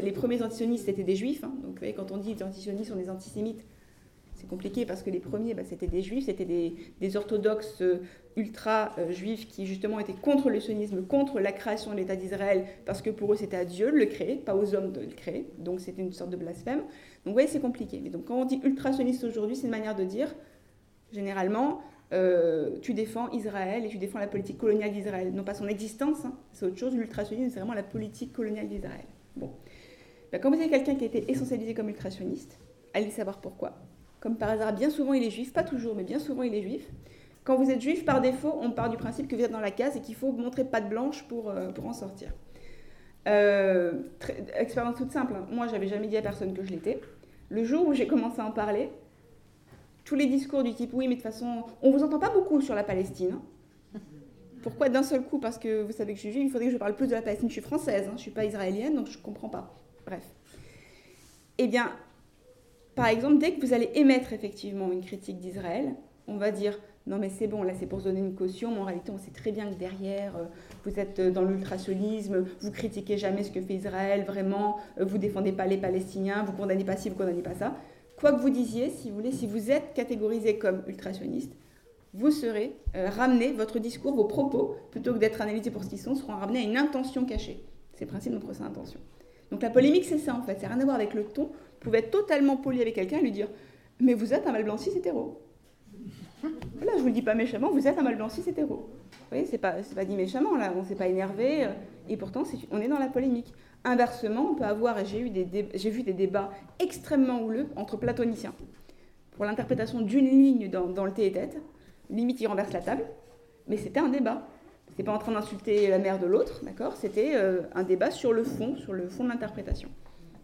les premiers antisionistes, c'était des juifs. Hein. donc, quand on dit antisionistes sont des antisémites, c'est compliqué parce que les premiers, bah, c'était des juifs, c'était des, orthodoxes euh, ultra-juifs qui justement étaient contre le sionisme, contre la création de l'État d'Israël, parce que pour eux c'était à Dieu de le créer, pas aux hommes de le créer, donc c'était une sorte de blasphème. Donc vous voyez, c'est compliqué. Mais donc quand on dit ultra-sioniste aujourd'hui, c'est une manière de dire, généralement, euh, tu défends Israël et tu défends la politique coloniale d'Israël. Non pas son existence, hein, c'est autre chose. L'ultrasionisme, c'est vraiment la politique coloniale d'Israël. Bon. Ben, quand vous avez quelqu'un qui a été essentialisé comme ultrasioniste, allez savoir pourquoi. Comme par hasard, bien souvent il est juif, pas toujours, mais bien souvent il est juif. Quand vous êtes juif, par défaut, on part du principe que vous êtes dans la case et qu'il faut montrer patte blanche pour, euh, pour en sortir. Euh, expérience toute simple, hein. moi j'avais jamais dit à personne que je l'étais. Le jour où j'ai commencé à en parler, tous les discours du type oui, mais de toute façon, on vous entend pas beaucoup sur la Palestine. Hein. Pourquoi d'un seul coup Parce que vous savez que je suis juive, il faudrait que je parle plus de la Palestine. Je suis française, hein, je suis pas israélienne, donc je comprends pas. Bref. Eh bien, par exemple, dès que vous allez émettre effectivement une critique d'Israël, on va dire non mais c'est bon, là c'est pour se donner une caution, mais en réalité on sait très bien que derrière, euh, vous êtes euh, dans l'ultrationnisme, vous critiquez jamais ce que fait Israël, vraiment, euh, vous défendez pas les Palestiniens, vous condamnez pas ci, vous condamnez pas ça. Quoi que vous disiez, si vous voulez, si vous êtes catégorisé comme ultrationniste, vous serez ramené, votre discours, vos propos, plutôt que d'être analysés pour ce qu'ils sont, seront ramenés à une intention cachée. C'est le principe de notre intention. Donc la polémique, c'est ça en fait, c'est rien à voir avec le ton. Pouvez être totalement poli avec quelqu'un et lui dire Mais vous êtes un mal blanc cis hétéro. Là, je vous le dis pas méchamment, vous êtes un mal blanc cis hétéro. Vous voyez, c'est pas, pas dit méchamment, là, on s'est pas énervé, euh, et pourtant, on est dans la polémique. Inversement, on peut avoir, et j'ai, vu des débats extrêmement houleux entre platoniciens, pour l'interprétation d'une ligne dans, le thé et tête, limite il renverse la table, mais c'était un débat. C'était pas en train d'insulter la mère de l'autre, d'accord? C'était euh, un débat sur le fond, sur le fond de l'interprétation.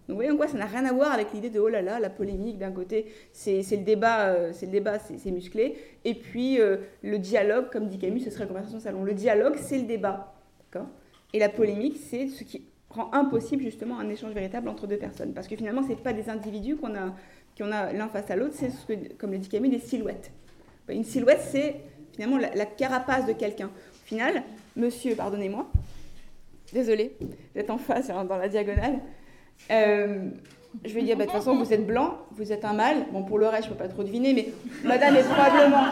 Donc vous voyez en quoi ça n'a rien à voir avec l'idée de oh là là, la polémique d'un côté, c'est le débat, euh, c'est le débat, c'est musclé, et puis euh, le dialogue, comme dit Camus, ce serait la conversation salon. Le dialogue, c'est le débat, Et la polémique, c'est ce qui rend impossible justement un échange véritable entre deux personnes, parce que finalement, c'est pas des individus qu'on a, qu'on a l'un face à l'autre, c'est ce que, comme le dit Camus, des silhouettes. Une silhouette, c'est finalement la, carapace de quelqu'un. Au final, monsieur, pardonnez-moi, désolé, vous êtes en face, dans la diagonale. Euh, je vais dire, bah, de toute façon, vous êtes blanc, vous êtes un mâle. Bon, pour le reste, je peux pas trop deviner, mais madame est probablement.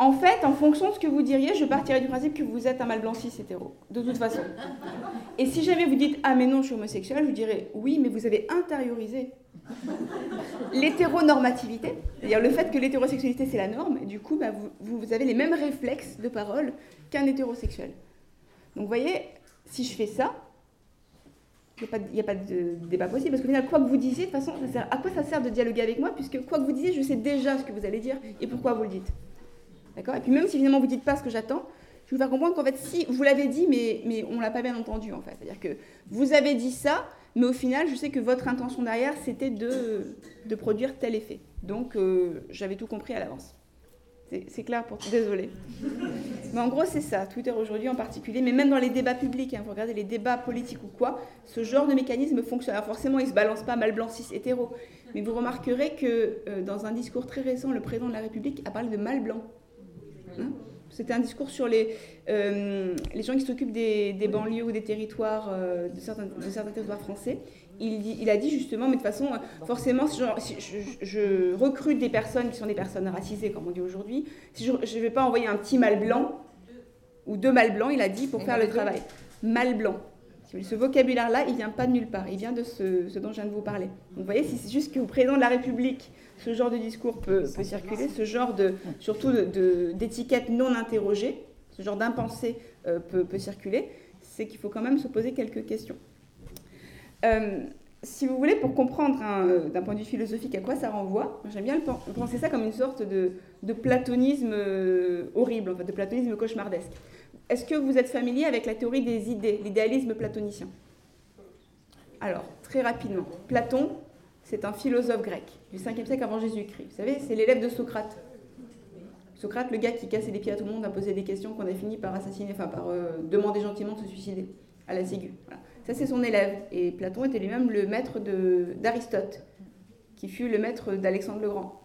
En fait, en fonction de ce que vous diriez, je partirais du principe que vous êtes un mâle blanc cis hétéro, de toute façon. Et si jamais vous dites Ah, mais non, je suis homosexuel, je vous dirais Oui, mais vous avez intériorisé l'hétéronormativité, c'est-à-dire le fait que l'hétérosexualité c'est la norme, et du coup, bah, vous, vous avez les mêmes réflexes de parole qu'un hétérosexuel. Donc vous voyez, si je fais ça, il n'y a, pas de débat possible. Parce que final, quoi que vous disiez, de toute façon, à quoi ça sert de dialoguer avec moi Puisque quoi que vous disiez, je sais déjà ce que vous allez dire et pourquoi vous le dites. D'accord? Et puis même si évidemment vous ne dites pas ce que j'attends, je vais vous faire comprendre qu'en fait, si vous l'avez dit, mais, mais on ne l'a pas bien entendu, en fait. C'est-à-dire que vous avez dit ça, mais au final, je sais que votre intention derrière, c'était de, de produire tel effet. Donc, euh, j'avais tout compris à l'avance. C'est clair pour Désolé. Mais en gros, c'est ça, Twitter aujourd'hui en particulier, mais même dans les débats publics, hein, vous regardez les débats politiques ou quoi, ce genre de mécanisme fonctionne. Alors forcément, il ne se balance pas mal blanc, cis, hétéro. Mais vous remarquerez que euh, dans un discours très récent, le président de la République a parlé de mal blanc. Hein C'était un discours sur les, euh, les gens qui s'occupent des, banlieues ou des territoires, euh, de certains territoires français il, a dit justement, mais de toute façon, forcément, si, je, recrute des personnes qui sont des personnes racisées, comme on dit aujourd'hui, si je ne vais pas envoyer un petit mâle blanc ou deux mâles blancs, il a dit, pour faire le travail. Mâle blanc. Ce vocabulaire-là, il vient pas de nulle part, il vient de ce, dont je viens de vous parler. Donc vous voyez, si c'est juste que au président de la République, ce genre de discours peut, circuler, ce genre de, surtout d'étiquette non interrogée, ce genre d'impensée euh, peut, peut circuler, c'est qu'il faut quand même se poser quelques questions. Euh, si vous voulez, pour comprendre euh, d'un point de vue philosophique à quoi ça renvoie, j'aime bien penser ça comme une sorte de, platonisme euh, horrible, en de platonisme cauchemardesque. Est-ce que vous êtes familier avec la théorie des idées, l'idéalisme platonicien? Alors, très rapidement, Platon, c'est un philosophe grec du 5e siècle avant Jésus-Christ. Vous savez, c'est l'élève de Socrate. Socrate, le gars qui cassait les pieds à tout le monde, posé des questions qu'on a fini par assassiner, enfin par demander gentiment de se suicider à la ciguë. Voilà. Ça, c'est son élève. Et Platon était lui-même le maître d'Aristote, qui fut le maître d'Alexandre le Grand.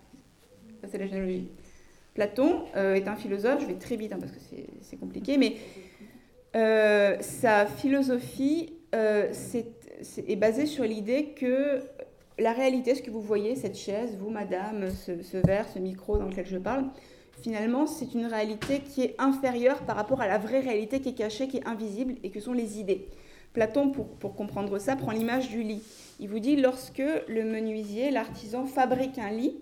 Ça, c'est la généalogie. Platon euh, est un philosophe, je vais très vite hein, parce que c'est compliqué, mais euh, sa philosophie euh, est, basée sur l'idée que la réalité, ce que vous voyez, cette chaise, vous, madame, ce, ce verre, ce micro dans lequel je parle, finalement, c'est une réalité qui est inférieure par rapport à la vraie réalité qui est cachée, qui est invisible, et que sont les idées. Platon, pour, comprendre ça, prend l'image du lit. Il vous dit, lorsque le menuisier, l'artisan, fabrique un lit,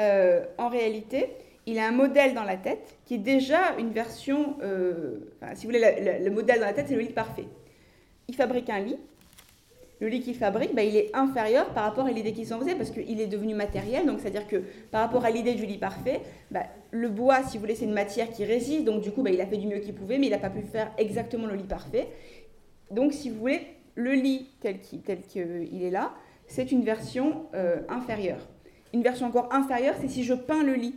euh, en réalité, il a un modèle dans la tête qui est déjà une version, euh, si vous voulez, le modèle dans la tête, c'est le lit parfait. Il fabrique un lit. Le lit qu'il fabrique, bah, il est inférieur par rapport à l'idée qu'il s'en faisait parce qu'il est devenu matériel. Donc, c'est-à-dire que par rapport à l'idée du lit parfait, bah, le bois, si vous voulez, c'est une matière qui résiste. Donc, du coup, bah, il a fait du mieux qu'il pouvait, mais il n'a pas pu faire exactement le lit parfait. Donc, si vous voulez, le lit tel qu'il est là, c'est une version euh, inférieure. Une version encore inférieure, c'est si je peins le lit.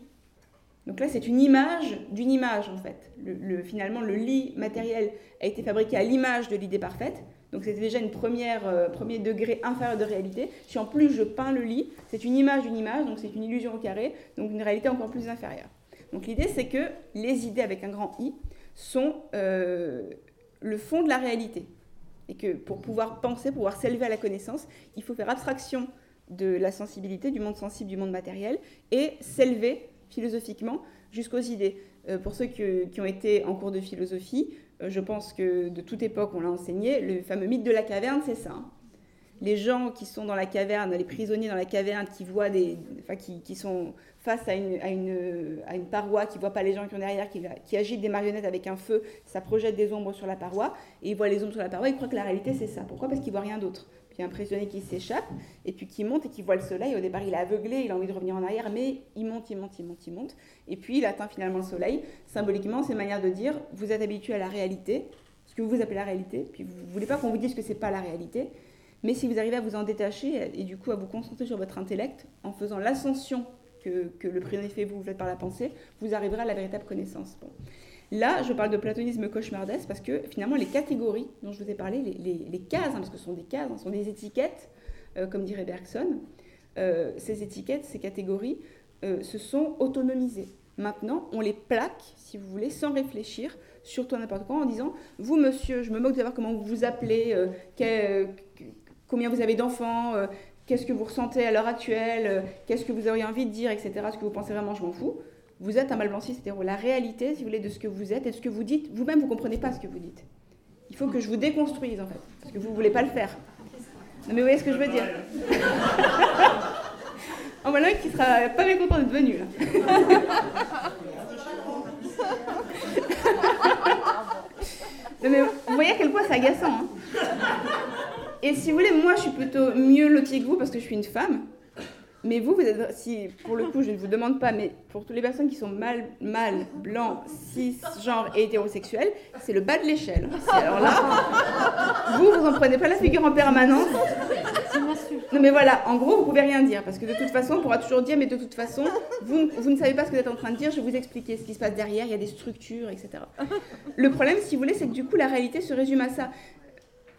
Donc là, c'est une image d'une image, en fait. Le, finalement, le lit matériel a été fabriqué à l'image de l'idée parfaite. Donc c'était déjà une première, euh, premier degré inférieur de réalité. Si en plus je peins le lit, c'est une image d'une image, donc c'est une illusion au carré, donc une réalité encore plus inférieure. Donc l'idée, c'est que les idées avec un grand I sont euh, le fond de la réalité. Et que pour pouvoir penser, pouvoir s'élever à la connaissance, il faut faire abstraction de la sensibilité, du monde sensible, du monde matériel, et s'élever philosophiquement jusqu'aux idées. Euh, pour ceux qui ont été en cours de philosophie, euh, je pense que de toute époque on l'a enseigné, le fameux mythe de la caverne, c'est ça. Hein. Les gens qui sont dans la caverne, les prisonniers dans la caverne, qui voient des, enfin, qui, sont face à une, à, une, à une, paroi, qui ne voient pas les gens qui sont derrière, qui, qui agitent des marionnettes avec un feu, ça projette des ombres sur la paroi, et ils voient les ombres sur la paroi, ils croient que la réalité c'est ça. Pourquoi? Parce qu'ils voient rien d'autre. Puis il y a un prisonnier qui s'échappe, et puis qui monte et qui voit le soleil. Au départ, il est aveuglé, il a envie de revenir en arrière, mais il monte, il monte, il monte, il monte. Et puis il atteint finalement le soleil. Symboliquement, c'est une manière de dire vous êtes habitué à la réalité, ce que vous appelez la réalité, puis vous ne voulez pas qu'on vous dise que ce n'est pas la réalité. Mais si vous arrivez à vous en détacher et du coup à vous concentrer sur votre intellect, en faisant l'ascension que, le prisonnier fait vous, vous faites par la pensée, vous arriverez à la véritable connaissance. Là, je parle de platonisme cauchemardesque parce que finalement, les catégories dont je vous ai parlé, les, cases, hein, parce que ce sont des cases, hein, ce sont des étiquettes, euh, comme dirait Bergson, euh, ces étiquettes, ces catégories euh, se sont autonomisées. Maintenant, on les plaque, si vous voulez, sans réfléchir, surtout n'importe quoi, en disant Vous, monsieur, je me moque de savoir comment vous vous appelez, combien vous avez d'enfants, qu'est-ce que vous ressentez à l'heure actuelle, qu'est-ce que vous auriez envie de dire, etc. Ce que vous pensez vraiment, je m'en fous vous êtes un malblanci, c'est-à-dire la réalité, si vous voulez, de ce que vous êtes et de ce que vous dites. Vous-même, vous ne comprenez pas ce que vous dites. Il faut que je vous déconstruise, en fait, parce que vous ne voulez pas le faire. Non, mais vous voyez ce que je veux dire En voilà qui sera pas mécontent d'être venu, là. non, mais vous voyez à quel point c'est agaçant. Hein et si vous voulez, moi, je suis plutôt mieux lotie que vous parce que je suis une femme. Mais vous, vous êtes, si, pour le coup, je ne vous demande pas, mais pour toutes les personnes qui sont mâles, blancs, cisgenres et hétérosexuels, c'est le bas de l'échelle. Alors là, vous, vous en prenez pas la figure en permanence. Non, mais voilà, en gros, vous pouvez rien dire, parce que de toute façon, on pourra toujours dire, mais de toute façon, vous, vous ne savez pas ce que vous êtes en train de dire, je vais vous expliquer ce qui se passe derrière, il y a des structures, etc. Le problème, si vous voulez, c'est que du coup, la réalité se résume à ça.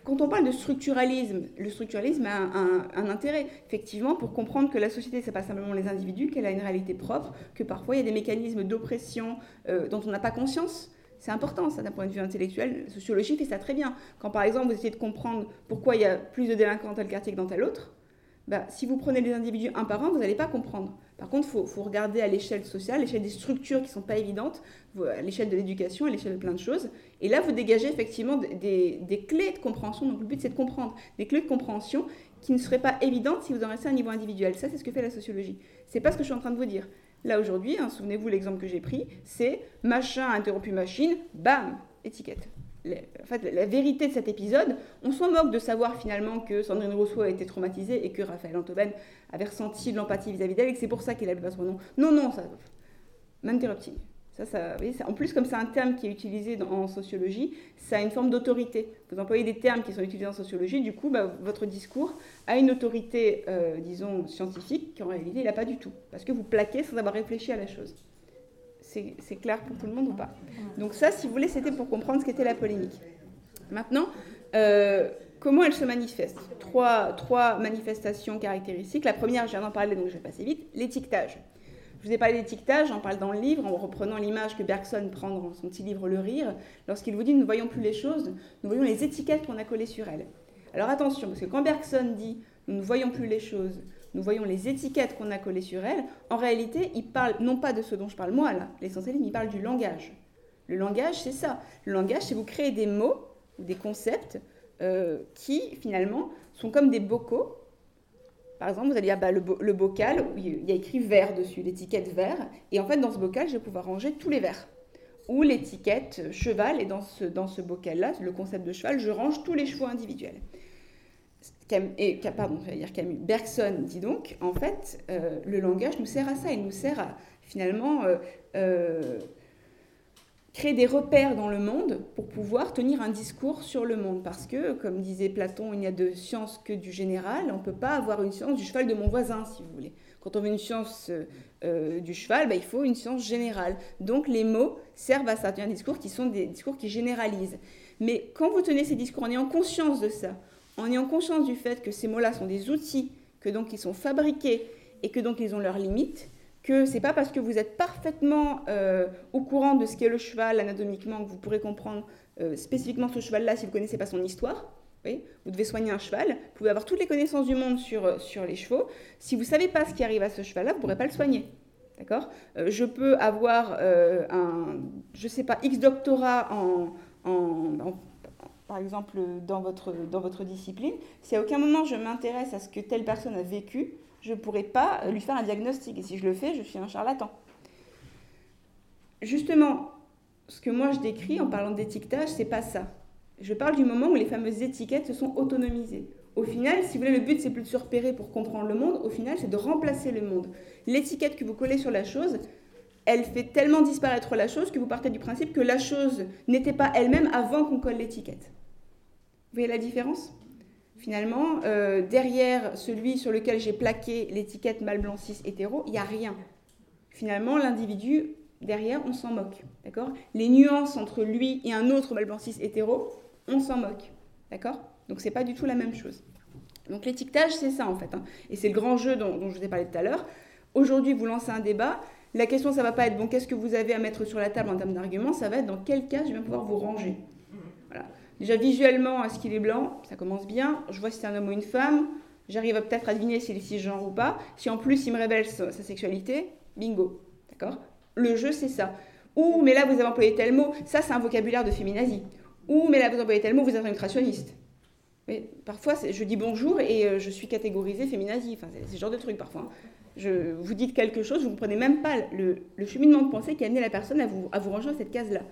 Quand on parle de structuralisme, le structuralisme a un, intérêt, effectivement, pour comprendre que la société, ce n'est pas simplement les individus, qu'elle a une réalité propre, que parfois il y a des mécanismes d'oppression euh, dont on n'a pas conscience. C'est important, ça, d'un point de vue intellectuel. La sociologie fait ça très bien. Quand, par exemple, vous essayez de comprendre pourquoi il y a plus de délinquants dans tel quartier que dans tel autre, bah, si vous prenez les individus un par un, vous n'allez pas comprendre. Par contre, il faut, regarder à l'échelle sociale, à l'échelle des structures qui ne sont pas évidentes, à l'échelle de l'éducation, à l'échelle de plein de choses. Et là, vous dégagez effectivement des, clés de compréhension. Donc le but, c'est de comprendre des clés de compréhension qui ne seraient pas évidentes si vous en restez à un niveau individuel. Ça, c'est ce que fait la sociologie. C'est pas ce que je suis en train de vous dire. Là, aujourd'hui, hein, souvenez-vous l'exemple que j'ai pris, c'est machin interrompu machine, bam, étiquette en fait, la vérité de cet épisode, on s'en moque de savoir finalement que Sandrine Rousseau a été traumatisée et que Raphaël Antoven avait ressenti de l'empathie vis-à-vis d'elle et que c'est pour ça qu'il avait pas son nom. Non, non, ça. M'interrupting. Ça, ça, en plus, comme c'est un terme qui est utilisé en sociologie, ça a une forme d'autorité. Vous employez des termes qui sont utilisés en sociologie, du coup, bah, votre discours a une autorité, euh, disons, scientifique, qu'en réalité, il n'a pas du tout. Parce que vous plaquez sans avoir réfléchi à la chose. C'est clair pour tout le monde ou pas Donc ça, si vous voulez, c'était pour comprendre ce qu'était la polémique. Maintenant, euh, comment elle se manifeste? Trois, manifestations caractéristiques. La première, je viens d'en parler, donc je vais passer vite, l'étiquetage. Je vous ai parlé d'étiquetage, j'en parle dans le livre, en reprenant l'image que Bergson prend dans son petit livre Le Rire, lorsqu'il vous dit « nous ne voyons plus les choses, nous voyons les étiquettes qu'on a collées sur elles ». Alors attention, parce que quand Bergson dit « nous ne voyons plus les choses, nous voyons les étiquettes qu'on a collées sur elles, en réalité, il parle non pas de ce dont je parle moi, là, l'essentialisme, il parle du langage. Le langage, c'est ça. Le langage, c'est vous créer des mots ou des concepts euh, qui, finalement, sont comme des bocaux par exemple, vous allez dire bah, le, bocal, il y a écrit vert dessus, l'étiquette vert, et en fait, dans ce bocal, je vais pouvoir ranger tous les verres. Ou l'étiquette cheval, et dans ce, dans ce bocal-là, le concept de cheval, je range tous les chevaux individuels. Et, pardon, dire Camus. Bergson dit donc, en fait, euh, le langage nous sert à ça, il nous sert à finalement euh, euh, créer des repères dans le monde pour pouvoir tenir un discours sur le monde. Parce que, comme disait Platon, il n'y a de science que du général. On ne peut pas avoir une science du cheval de mon voisin, si vous voulez. Quand on veut une science du cheval, bah, il faut une science générale. Donc les mots servent à ça, un discours qui sont des discours qui généralisent. Mais quand vous tenez ces discours en ayant conscience de ça, en ayant conscience du fait que ces mots-là sont des outils, que donc ils sont fabriqués et que donc ils ont leurs limites, que c'est pas parce que vous êtes parfaitement euh, au courant de ce qu'est le cheval anatomiquement que vous pourrez comprendre euh, spécifiquement ce cheval-là si vous ne connaissez pas son histoire. vous devez soigner un cheval, vous pouvez avoir toutes les connaissances du monde sur, euh, sur les chevaux. Si vous ne savez pas ce qui arrive à ce cheval-là, vous ne pourrez pas le soigner. D'accord Je peux avoir un, je sais pas, X doctorat en, en, par exemple, dans votre, dans votre discipline. Si à aucun moment je m'intéresse à ce que telle personne a vécu, je ne pourrais pas lui faire un diagnostic. Et si je le fais, je suis un charlatan. Justement, ce que moi je décris en parlant d'étiquetage, c'est pas ça. Je parle du moment où les fameuses étiquettes se sont autonomisées. Au final, si vous voulez, le but c'est plus de se repérer pour comprendre le monde. Au final, c'est de remplacer le monde. L'étiquette que vous collez sur la chose, elle fait tellement disparaître la chose que vous partez du principe que la chose n'était pas elle-même avant qu'on colle l'étiquette. Vous voyez la différence? Finalement, euh, derrière celui sur lequel j'ai plaqué l'étiquette mâle blanc cis hétéro, il n'y a rien. Finalement, l'individu, derrière, on s'en moque. D'accord? Les nuances entre lui et un autre mâle blanc cis hétéro, on s'en moque. D'accord? Donc, c'est pas du tout la même chose. Donc, l'étiquetage, c'est ça, en fait. Hein. Et c'est le grand jeu dont, dont je vous ai parlé tout à l'heure. Aujourd'hui, vous lancez un débat. La question, ça va pas être, bon, qu'est-ce que vous avez à mettre sur la table en termes d'arguments? Ça va être, dans quel cas je vais pouvoir vous ranger? Voilà. Déjà visuellement, est-ce qu'il est blanc? Ça commence bien. Je vois si c'est un homme ou une femme. J'arrive peut-être à deviner s'il est cisgenre ou pas. Si en plus il me révèle sa, sexualité, bingo. D'accord? Le jeu, c'est ça. Ou, mais là, vous avez employé tel mot. Ça, c'est un vocabulaire de féminazie. Ou, mais là, vous employez tel mot, vous êtes un ultrationniste. Mais parfois, je dis bonjour et euh, je suis catégorisée féminazie. Enfin, c'est ce genre de truc parfois. Hein. Je, vous dites quelque chose, vous ne comprenez même pas le, cheminement de pensée qui a amené la personne à vous ranger dans cette case-là.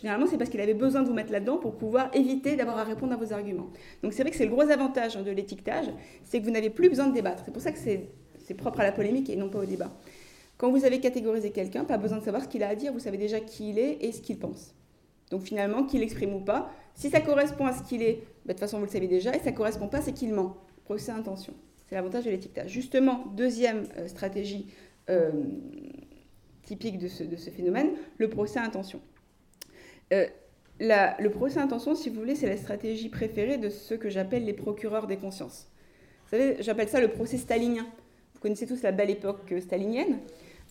Généralement, c'est parce qu'il avait besoin de vous mettre là-dedans pour pouvoir éviter d'avoir à répondre à vos arguments. Donc c'est vrai que c'est le gros avantage hein, de l'étiquetage, c'est que vous n'avez plus besoin de débattre. C'est pour ça que c'est propre à la polémique et non pas au débat. Quand vous avez catégorisé quelqu'un, pas besoin de savoir ce qu'il a à dire, vous savez déjà qui il est et ce qu'il pense. Donc finalement, qu'il exprime ou pas, si ça correspond à ce qu'il est, bah, de toute façon vous le savez déjà, et ça ne correspond pas, c'est qu'il ment. Procès intention. C'est l'avantage de l'étiquetage. Justement, deuxième euh, stratégie euh, typique de ce, de ce phénomène, le procès intention. Euh, le procès intention, si vous voulez, c'est la stratégie préférée de ceux que j'appelle les procureurs des consciences. Vous savez, j'appelle ça le procès stalinien. Vous connaissez tous la belle époque stalinienne.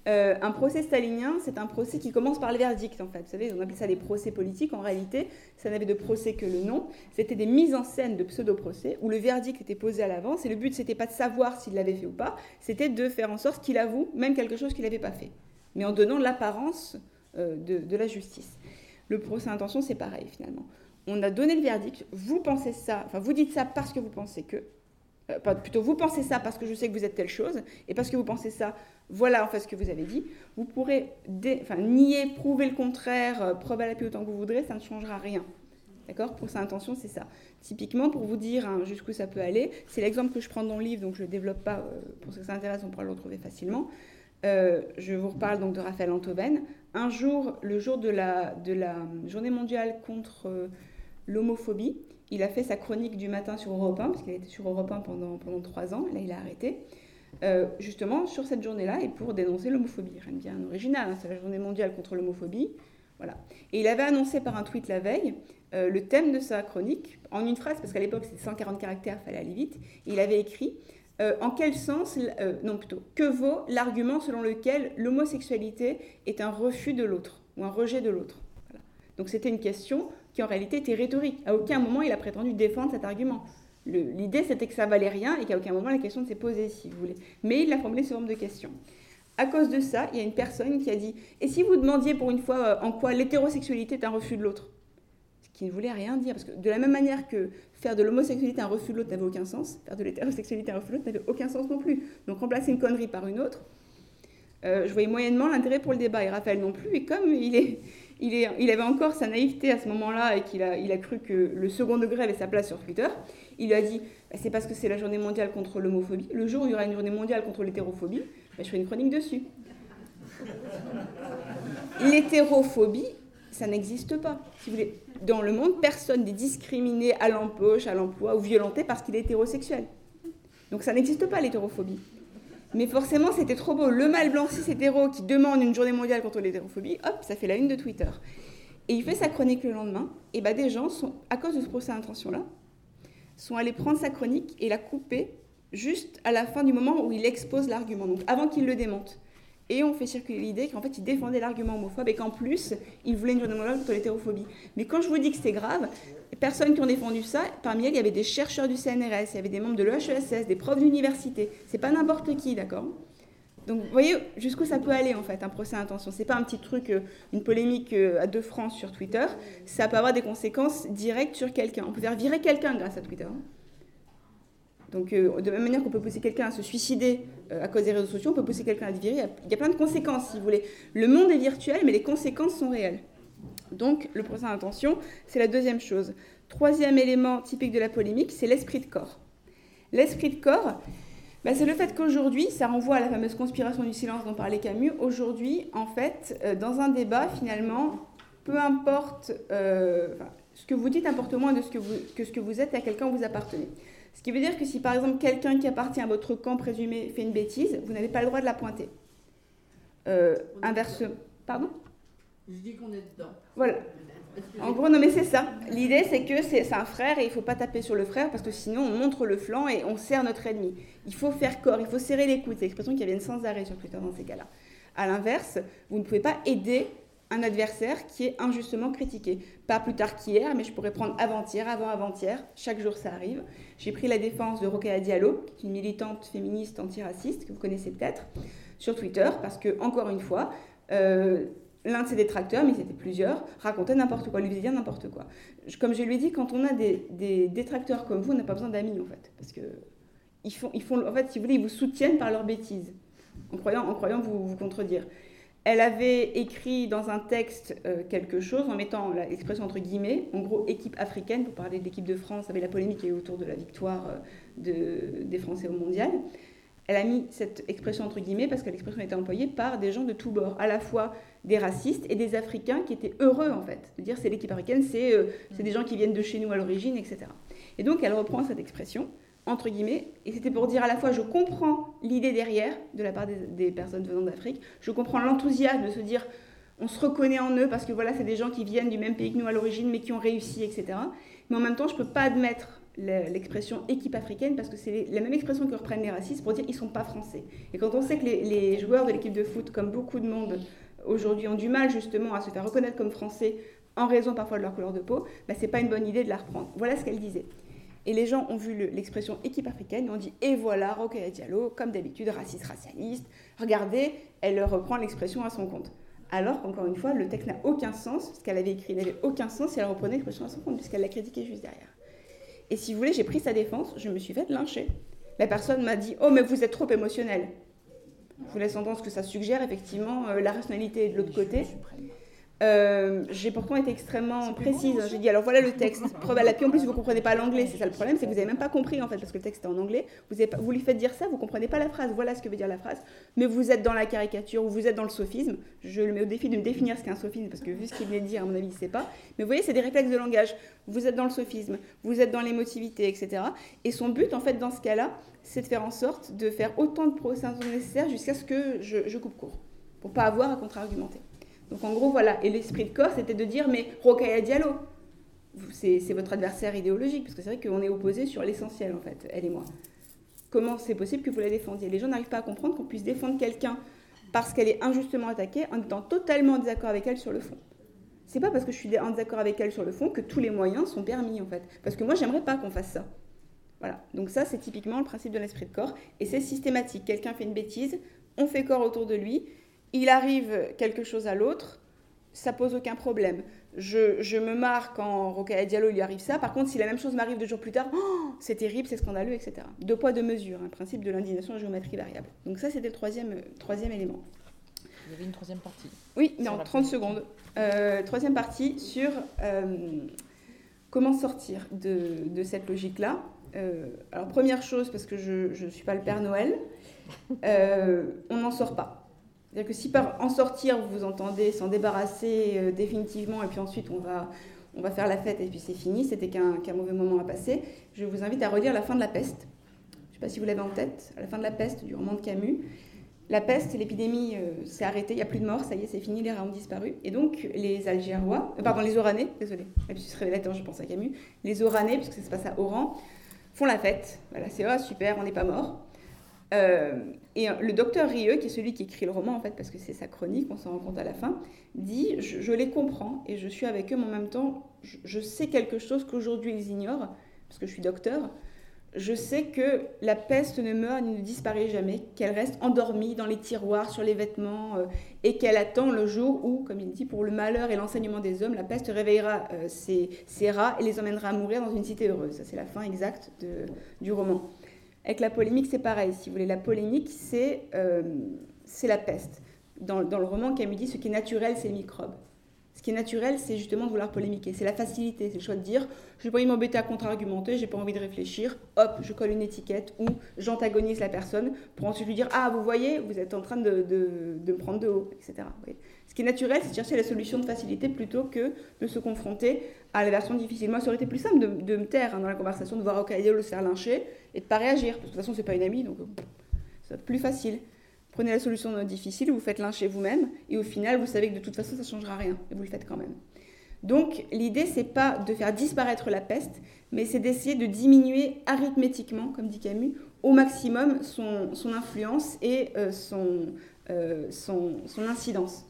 Euh, un procès stalinien, c'est un procès qui commence par le verdict, en fait. Vous savez, on appelle ça des procès politiques. En réalité, ça n'avait de procès que le nom. C'était des mises en scène de pseudo-procès où le verdict était posé à l'avance et le but, c'était pas de savoir s'il l'avait fait ou pas, c'était de faire en sorte qu'il avoue même quelque chose qu'il n'avait pas fait, mais en donnant l'apparence euh, de, la justice. Le procès intention, c'est pareil finalement. On a donné le verdict, vous pensez ça, enfin vous dites ça parce que vous pensez que, euh, plutôt vous pensez ça parce que je sais que vous êtes telle chose, et parce que vous pensez ça, voilà en fait ce que vous avez dit. Vous pourrez nier, prouver le contraire, euh, preuve à l'appui autant que vous voudrez, ça ne changera rien. D'accord? Procès intention, c'est ça. Typiquement, pour vous dire hein, jusqu'où ça peut aller, c'est l'exemple que je prends dans le livre, donc je ne le développe pas, euh, pour ceux que ça intéresse, on pourra le retrouver facilement. Je vous reparle donc de Raphaël Antoven, un jour, le jour de la, journée mondiale contre euh, l'homophobie, il a fait sa chronique du matin sur Europe 1, parce qu'il était sur Europe 1 pendant, trois ans, là il a arrêté, euh, justement sur cette journée-là et pour dénoncer l'homophobie. Rien de bien original, hein, c'est la journée mondiale contre l'homophobie. Voilà. Et il avait annoncé par un tweet la veille euh, le thème de sa chronique, en une phrase, parce qu'à l'époque c'était 140 caractères, fallait aller vite, il avait écrit euh, en quel sens, euh, non plutôt, que vaut l'argument selon lequel l'homosexualité est un refus de l'autre ou un rejet de l'autre? Donc c'était une question qui en réalité était rhétorique. À aucun moment il a prétendu défendre cet argument. L'idée c'était que ça valait rien et qu'à aucun moment la question ne s'est posée, si vous voulez. Mais il l'a formulé sous forme de question. À cause de ça, il y a une personne qui a dit Et si vous demandiez pour une fois euh, en quoi l'hétérosexualité est un refus de l'autre? Qui ne voulait rien dire. Parce que de la même manière que faire de l'homosexualité un refus de l'autre n'avait aucun sens, faire de l'hétérosexualité un refus de l'autre n'avait aucun sens non plus. Donc remplacer une connerie par une autre, euh, je voyais moyennement l'intérêt pour le débat. Et Raphaël non plus. Et comme il, est, il, est, il avait encore sa naïveté à ce moment-là et qu'il a, il a cru que le second degré avait sa place sur Twitter, il lui a dit bah, c'est parce que c'est la journée mondiale contre l'homophobie. Le jour où il y aura une journée mondiale contre l'hétérophobie, bah, je ferai une chronique dessus. L'hétérophobie, ça n'existe pas. Si vous voulez, dans le monde, personne n'est discriminé à l'embauche, à l'emploi ou violenté parce qu'il est hétérosexuel. Donc ça n'existe pas l'hétérophobie. Mais forcément, c'était trop beau. Le mâle blanc cis hétéro qui demande une journée mondiale contre l'hétérophobie, hop, ça fait la une de Twitter. Et il fait sa chronique le lendemain, et bah des gens à cause de ce procès d'intention-là, sont allés prendre sa chronique et la couper juste à la fin du moment où il expose l'argument, donc avant qu'il le démonte. Et on fait circuler l'idée qu'en fait, il défendait l'argument homophobe et qu'en plus, il voulait une journée mondiale contre l'hétérophobie. Mais quand je vous dis que c'était grave, personnes qui ont défendu ça, parmi elles, il y avait des chercheurs du CNRS, il y avait des membres de l'EHESS, des profs d'université. C'est pas n'importe qui, d'accord? Donc vous voyez jusqu'où ça peut aller en fait, un procès à. C'est pas un petit truc, euh, une polémique euh, à deux francs sur Twitter. Ça peut avoir des conséquences directes sur quelqu'un. On peut faire virer quelqu'un grâce à Twitter. Donc, euh, de la même manière qu'on peut pousser quelqu'un à se suicider euh, à cause des réseaux sociaux, on peut pousser quelqu'un à se virer. Il y a plein de conséquences, si vous voulez. Le monde est virtuel, mais les conséquences sont réelles. Donc, le procès d'intention, c'est la deuxième chose. Troisième élément typique de la polémique, c'est l'esprit de corps. L'esprit de corps, bah, c'est le fait qu'aujourd'hui, ça renvoie à la fameuse conspiration du silence dont parlait Camus. Aujourd'hui, en fait, euh, dans un débat, finalement, peu importe ce que vous dites, importe moins de ce que vous, que ce que vous êtes et à quelqu'un vous appartenez. Ce qui veut dire que si par exemple quelqu'un qui appartient à votre camp présumé fait une bêtise, vous n'avez pas le droit de la pointer. Euh, inversement. Pardon?
Je dis qu'on est dedans.
Voilà. En gros, non mais c'est ça. L'idée c'est que c'est un frère et il ne faut pas taper sur le frère parce que sinon on montre le flanc et on sert notre ennemi. Il faut faire corps, il faut serrer les coudes. C'est l'expression qui viennent sans arrêt sur Twitter dans ces cas-là. À l'inverse, vous ne pouvez pas aider un adversaire qui est injustement critiqué. Pas plus tard qu'hier, mais je pourrais prendre avant-hier, avant-avant-hier, chaque jour ça arrive. J'ai pris la défense de Rokhaya Diallo, qui est une militante féministe antiraciste, que vous connaissez peut-être, sur Twitter, parce que, encore une fois, euh, l'un de ses détracteurs, mais c'était plusieurs, racontait n'importe quoi, lui faisait dire n'importe quoi. Comme je lui ai dit, quand on a des, détracteurs comme vous, on n'a pas besoin d'amis, en fait, parce que ils font, ils font, en fait, si vous voulez, ils vous soutiennent par leurs bêtises, en croyant, en croyant vous contredire. Elle avait écrit dans un texte euh, quelque chose en mettant l'expression entre guillemets, en gros équipe africaine, pour parler de de France, avec la polémique qui est autour de la victoire euh, des Français au mondial. Elle a mis cette expression entre guillemets parce que l'expression était employée par des gens de tous bords, à la fois des racistes et des Africains qui étaient heureux en fait. De dire c'est l'équipe africaine, c'est euh, des gens qui viennent de chez nous à l'origine, etc. Et donc elle reprend cette expression entre guillemets, et c'était pour dire à la fois je comprends l'idée derrière de la part des, personnes venant d'Afrique, je comprends l'enthousiasme de se dire on se reconnaît en eux parce que voilà, c'est des gens qui viennent du même pays que nous à l'origine mais qui ont réussi, etc. Mais en même temps, je ne peux pas admettre l'expression équipe africaine parce que c'est la même expression que reprennent les racistes pour dire ils sont pas français. Et quand on sait que les, joueurs de l'équipe de foot, comme beaucoup de monde aujourd'hui, ont du mal justement à se faire reconnaître comme français en raison parfois de leur couleur de peau, bah, c'est pas une bonne idée de la reprendre. Voilà ce qu'elle disait. Et les gens ont vu l'expression équipe africaine et ont dit Et voilà, Rokhaya Diallo, comme d'habitude, raciste, racialiste. Regardez, elle reprend l'expression à son compte. Alors qu'encore une fois, le texte n'a aucun sens, ce qu'elle avait écrit n'avait aucun sens si elle reprenait l'expression à son compte, puisqu'elle l'a critiqué juste derrière. Et si vous voulez, j'ai pris sa défense, je me suis fait lyncher. La personne m'a dit Oh, mais vous êtes trop émotionnel. Je vous laisse entendre ce que ça suggère, effectivement, euh, la rationalité est de l'autre côté. Euh, j'ai pourtant été extrêmement précise. J'ai dit alors voilà le texte. À l'appui. En plus, vous comprenez pas l'anglais. C'est ça le problème, c'est que vous n'avez même pas compris en fait parce que le texte est en anglais. Vous, avez vous lui faites dire ça, vous comprenez pas la phrase. Voilà ce que veut dire la phrase. Mais vous êtes dans la caricature ou vous êtes dans le sophisme. Je le mets au défi de me définir ce qu'est un sophisme parce que vu ce qu'il venait de dire, à mon avis, il sait pas. Mais vous voyez, c'est des réflexes de langage. Vous êtes dans le sophisme, vous êtes dans l'émotivité, etc. Et son but en fait dans ce cas-là, c'est de faire en sorte de faire autant de procès nécessaires jusqu'à ce que je, je coupe court pour pas avoir à contre-argumenter. Donc en gros, voilà. Et l'esprit de corps, c'était de dire, mais Rokhaya Diallo, c'est votre adversaire idéologique, parce que c'est vrai qu'on est opposés sur l'essentiel, en fait, elle et moi. Comment c'est possible que vous la défendiez? Les gens n'arrivent pas à comprendre qu'on puisse défendre quelqu'un parce qu'elle est injustement attaquée en étant totalement en désaccord avec elle sur le fond. C'est pas parce que je suis en désaccord avec elle sur le fond que tous les moyens sont permis, en fait. Parce que moi, j'aimerais pas qu'on fasse ça. Voilà. Donc ça, c'est typiquement le principe de l'esprit de corps. Et c'est systématique. Quelqu'un fait une bêtise, on fait corps autour de lui, il arrive quelque chose à l'autre, ça pose aucun problème. Je, je me marre quand Rokhaya Diallo lui arrive ça. Par contre, si la même chose m'arrive deux jours plus tard, oh, c'est terrible, c'est scandaleux, etc. Deux poids, deux mesures, un principe de l'indignation à géométrie variable. Donc ça, c'était le troisième, euh, troisième élément.
Il y avait une troisième partie.
Oui, mais en
la
30
politique.
secondes. Euh, troisième partie sur euh, comment sortir de, de cette logique-là. Alors, première chose, parce que je ne suis pas le Père Noël, on n'en sort pas. C'est-à-dire que si par en sortir, vous entendez s'en débarrasser euh, définitivement, et puis ensuite on va, on va faire la fête, et puis c'est fini, c'était qu'un mauvais moment à passer, je vous invite à relire La fin de la peste. Je ne sais pas si vous l'avez en tête, à la fin de la peste du roman de Camus. La peste, l'épidémie euh, s'est arrêtée, il n'y a plus de morts, ça y est, c'est fini, les rats ont disparu. Et donc, les Algérois, euh, pardon, les Oranais, désolé, lapsus révélateur, je pense à Camus, les Oranais, puisque ça se passe à Oran, font la fête. Voilà, c'est oh, super, on n'est pas mort. Euh, et euh, le docteur Rieux, qui est celui qui écrit le roman, en fait, parce que c'est sa chronique, on s'en rend compte à la fin, dit je, les comprends et je suis avec eux, mais en même temps, je, sais quelque chose qu'aujourd'hui ils ignorent, parce que je suis docteur. Je sais que la peste ne meurt ni ne disparaît jamais, qu'elle reste endormie dans les tiroirs, sur les vêtements, euh, et qu'elle attend le jour où, comme il dit, pour le malheur et l'enseignement des hommes, la peste réveillera ses, rats et les emmènera à mourir dans une cité heureuse. Ça, c'est la fin exacte du roman. Avec la polémique, c'est pareil. Si vous voulez, la polémique, c'est euh, la peste. Dans, dans le roman, Camus dit ce qui est naturel, c'est les microbes. Qui est naturel, c'est justement de vouloir polémiquer. C'est la facilité, c'est le choix de dire je n'ai pas envie de m'embêter à contre-argumenter, j'ai pas envie de réfléchir, hop, je colle une étiquette ou j'antagonise la personne pour ensuite lui dire ah, vous voyez, vous êtes en train de, me prendre de haut, etc. Ce qui est naturel, c'est chercher la solution de facilité plutôt que de se confronter à la version difficile. Moi, ça aurait été plus simple de, me taire hein, dans la conversation, de voir le se faire lyncher et de pas réagir. Parce que de toute façon, c'est pas une amie, donc euh, va être plus facile. Prenez la solution difficile, vous faites lyncher vous-même, et au final, vous savez que de toute façon, ça ne changera rien, et vous le faites quand même. Donc, l'idée, c'est pas de faire disparaître la peste, mais c'est d'essayer de diminuer arithmétiquement, comme dit Camus, au maximum son, influence et euh, son, euh, son, incidence.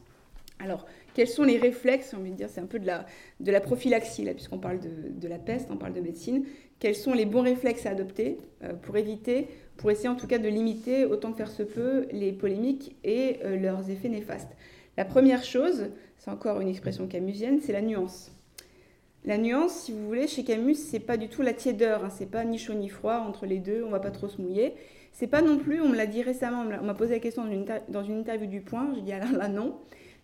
Alors, quels sont les réflexes, on de dire, c'est un peu de la, de la prophylaxie, là, puisqu'on parle de, de la peste, on parle de médecine. Quels sont les bons réflexes à adopter euh, pour éviter, pour essayer en tout cas de limiter autant que faire se peut les polémiques et euh, leurs effets néfastes La première chose, c'est encore une expression camusienne, c'est la nuance. La nuance, si vous voulez, chez Camus, c'est pas du tout la tiédeur, hein, c'est pas ni chaud ni froid entre les deux, on va pas trop se mouiller. C'est pas non plus, on me l'a dit récemment, on m'a posé la question dans une, dans interview du Point, j'ai dit alors là non,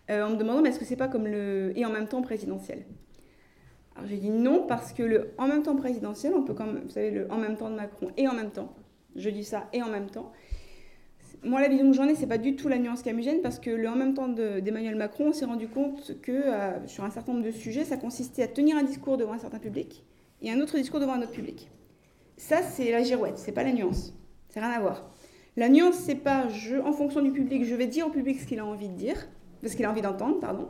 euh, en me demandant mais est-ce que c'est pas comme le et en même temps présidentiel? Alors j'ai dit non parce que le en même temps présidentiel, on peut quand même, vous savez, le en même temps de Macron et en même temps, je dis ça et en même temps. Moi, la vision que j'en ai, c'est pas du tout la nuance camusienne parce que en même temps de- d'Emmanuel Macron, on s'est rendu compte que euh, sur un certain nombre de sujets, ça consistait à tenir un discours devant un certain public et un autre discours devant un autre public. Ça, c'est la girouette, c'est pas la nuance. C'est rien à voir. La nuance, c'est pas en fonction du public, je vais dire au public ce qu'il a envie de dire, ce qu'il a envie d'entendre, pardon,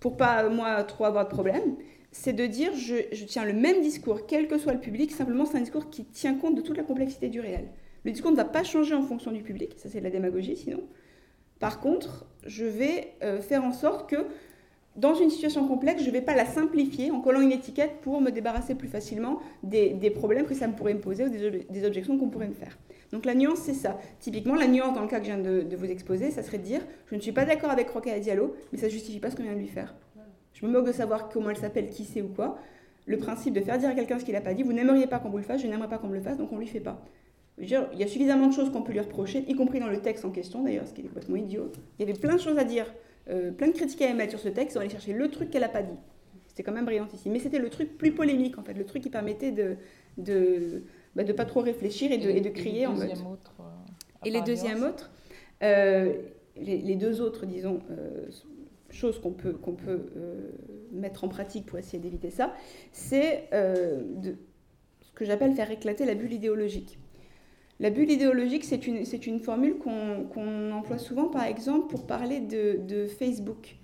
pour pas, moi, trop avoir de problème. C'est de dire je, tiens le même discours, quel que soit le public, simplement c'est un discours qui tient compte de toute la complexité du réel. Le discours ne va pas changer en fonction du public, ça c'est de la démagogie sinon. Par contre, je vais euh, faire en sorte que dans une situation complexe, je ne vais pas la simplifier en collant une étiquette pour me débarrasser plus facilement des, problèmes que ça me pourrait me poser ou des, ob- des objections qu'on pourrait me faire. Donc la nuance, c'est ça. Typiquement, la nuance dans le cas que je viens de, vous exposer, ça serait de dire je ne suis pas d'accord avec Rokhaya Diallo, mais ça ne justifie pas ce qu'on vient de lui faire. Je me moque de savoir comment elle s'appelle, qui c'est ou quoi. Le principe de faire dire à quelqu'un ce qu'il n'a pas dit, vous n'aimeriez pas qu'on vous le fasse, je n'aimerais pas qu'on me le fasse, donc on ne lui fait pas. Dire, il y a suffisamment de choses qu'on peut lui reprocher, y compris dans le texte en question d'ailleurs, ce qui est complètement idiot. Il y avait plein de choses à dire, euh, plein de critiques à émettre sur ce texte, on allait chercher le truc qu'elle n'a pas dit. C'était quand même brillant ici. Mais c'était le truc plus polémique en fait, le truc qui permettait de de, bah, de pas trop réfléchir et de, et de crier en mode.
autre, euh,
Et les deuxièmes autres, euh, les, les deux autres, disons, choses qu'on peut, qu'on peut euh, mettre en pratique pour essayer d'éviter ça, c'est euh, de- ce que j'appelle faire éclater la bulle idéologique. La bulle idéologique, c'est une, c'est une formule qu'on qu'on emploie souvent, par exemple, pour parler de, de Facebook.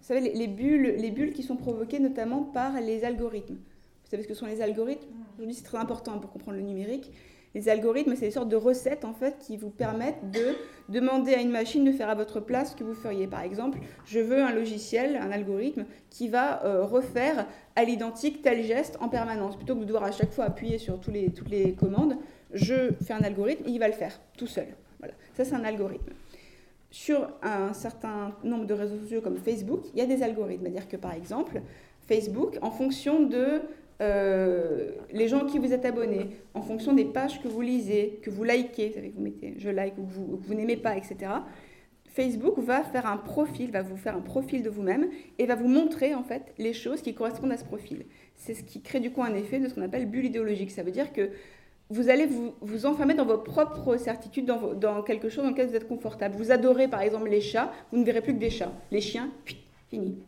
Vous savez, les, les bulles, les bulles qui sont provoquées notamment par les algorithmes. Vous savez ce que sont les algorithmes? Aujourd'hui, c'est très important pour comprendre le numérique. Les algorithmes, c'est des sortes de recettes en fait qui vous permettent de demander à une machine de faire à votre place ce que vous feriez. Par exemple, je veux un logiciel, un algorithme qui va euh, refaire à l'identique tel geste en permanence. Plutôt que de devoir à chaque fois appuyer sur tous les, toutes les commandes, je fais un algorithme et il va le faire tout seul. Voilà. Ça, c'est un algorithme. sur un certain nombre de réseaux sociaux comme Facebook, il y a des algorithmes. C'est-à-dire que par exemple, Facebook, en fonction de euh, les gens qui vous êtes abonnés, en fonction des pages que vous lisez, que vous likez, vous vous mettez je like ou que vous, n'aimez pas, etc. Facebook va faire un profil, va vous faire un profil de vous-même et va vous montrer en fait les choses qui correspondent à ce profil. C'est ce qui crée du coup un effet de ce qu'on appelle bulle idéologique. Ça veut dire que vous allez vous, enfermer dans vos propres certitudes, dans, dans, quelque chose dans lequel vous êtes confortable. Vous adorez par exemple les chats, vous ne verrez plus que des chats. Les chiens, fini.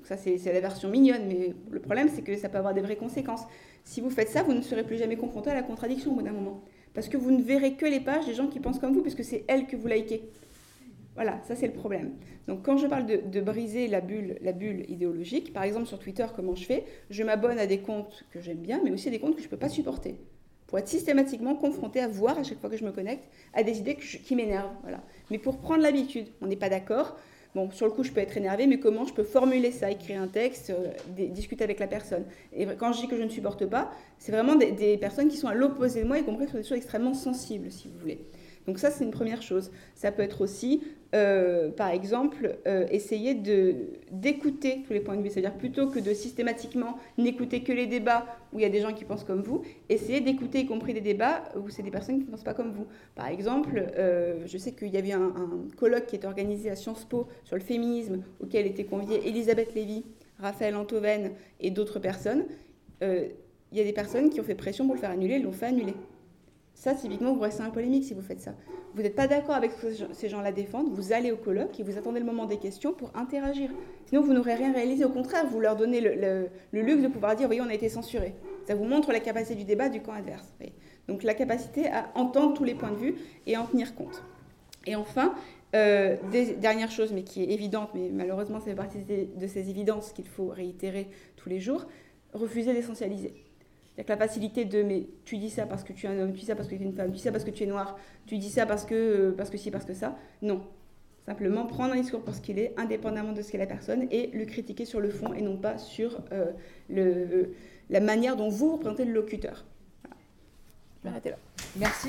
Donc ça, c'est la version mignonne, mais le problème, c'est que ça peut avoir des vraies conséquences. Si vous faites ça, vous ne serez plus jamais confronté à la contradiction au bout d'un moment. Parce que vous ne verrez que les pages des gens qui pensent comme vous, puisque c'est elles que vous likez. Voilà, ça c'est le problème. Donc quand je parle de, briser la bulle, la bulle idéologique, par exemple sur Twitter, comment je fais Je m'abonne à des comptes que j'aime bien, mais aussi à des comptes que je ne peux pas supporter. Pour être systématiquement confronté à voir à chaque fois que je me connecte à des idées qui m'énervent. Voilà. Mais pour prendre l'habitude, on n'est pas d'accord, Bon, sur le coup, je peux être énervé, mais comment je peux formuler ça, écrire un texte, euh, discuter avec la personne? Et quand je dis que je ne supporte pas, c'est vraiment des, des, personnes qui sont à l'opposé de moi, y compris sur des choses extrêmement sensibles, si vous voulez. Donc ça, c'est une première chose. Ça peut être aussi, euh, par exemple, euh, essayer d'écouter tous les points de vue. C'est-à-dire plutôt que de systématiquement n'écouter que les débats où il y a des gens qui pensent comme vous, essayer d'écouter y compris des débats où c'est des personnes qui ne pensent pas comme vous. Par exemple, euh, je sais qu'il y avait un, un, colloque qui est organisé à Sciences Po sur le féminisme auquel étaient conviés Elisabeth Lévy, Raphaël Antoven et d'autres personnes. Il y a des personnes qui ont fait pression pour le faire annuler, l'ont fait annuler. Ça, typiquement, vous restez un polémique si vous faites ça. Vous n'êtes pas d'accord avec ce que ces gens-là défendent, vous allez au colloque et vous attendez le moment des questions pour interagir. Sinon, vous n'aurez rien réalisé. Au contraire, vous leur donnez le, luxe de pouvoir dire, voyez, on a été censuré. Ça vous montre la capacité du débat du camp adverse. Donc la capacité à entendre tous les points de vue et en tenir compte. Et enfin, euh, dernière chose, mais qui est évidente, mais malheureusement, fait partie de ces évidences qu'il faut réitérer tous les jours, refuser d'essentialiser. C'est-à-dire la facilité de mais tu dis ça parce que tu es un homme, tu dis ça parce que tu es une femme, tu dis ça parce que tu es noir, tu dis ça parce que euh, parce que ci, parce que ça. Non. Simplement prendre un discours pour ce qu'il est, indépendamment de ce qu'est la personne, et le critiquer sur le fond et non pas sur euh, le, la manière dont vous représentez le locuteur. Je vais arrêter là.
Merci.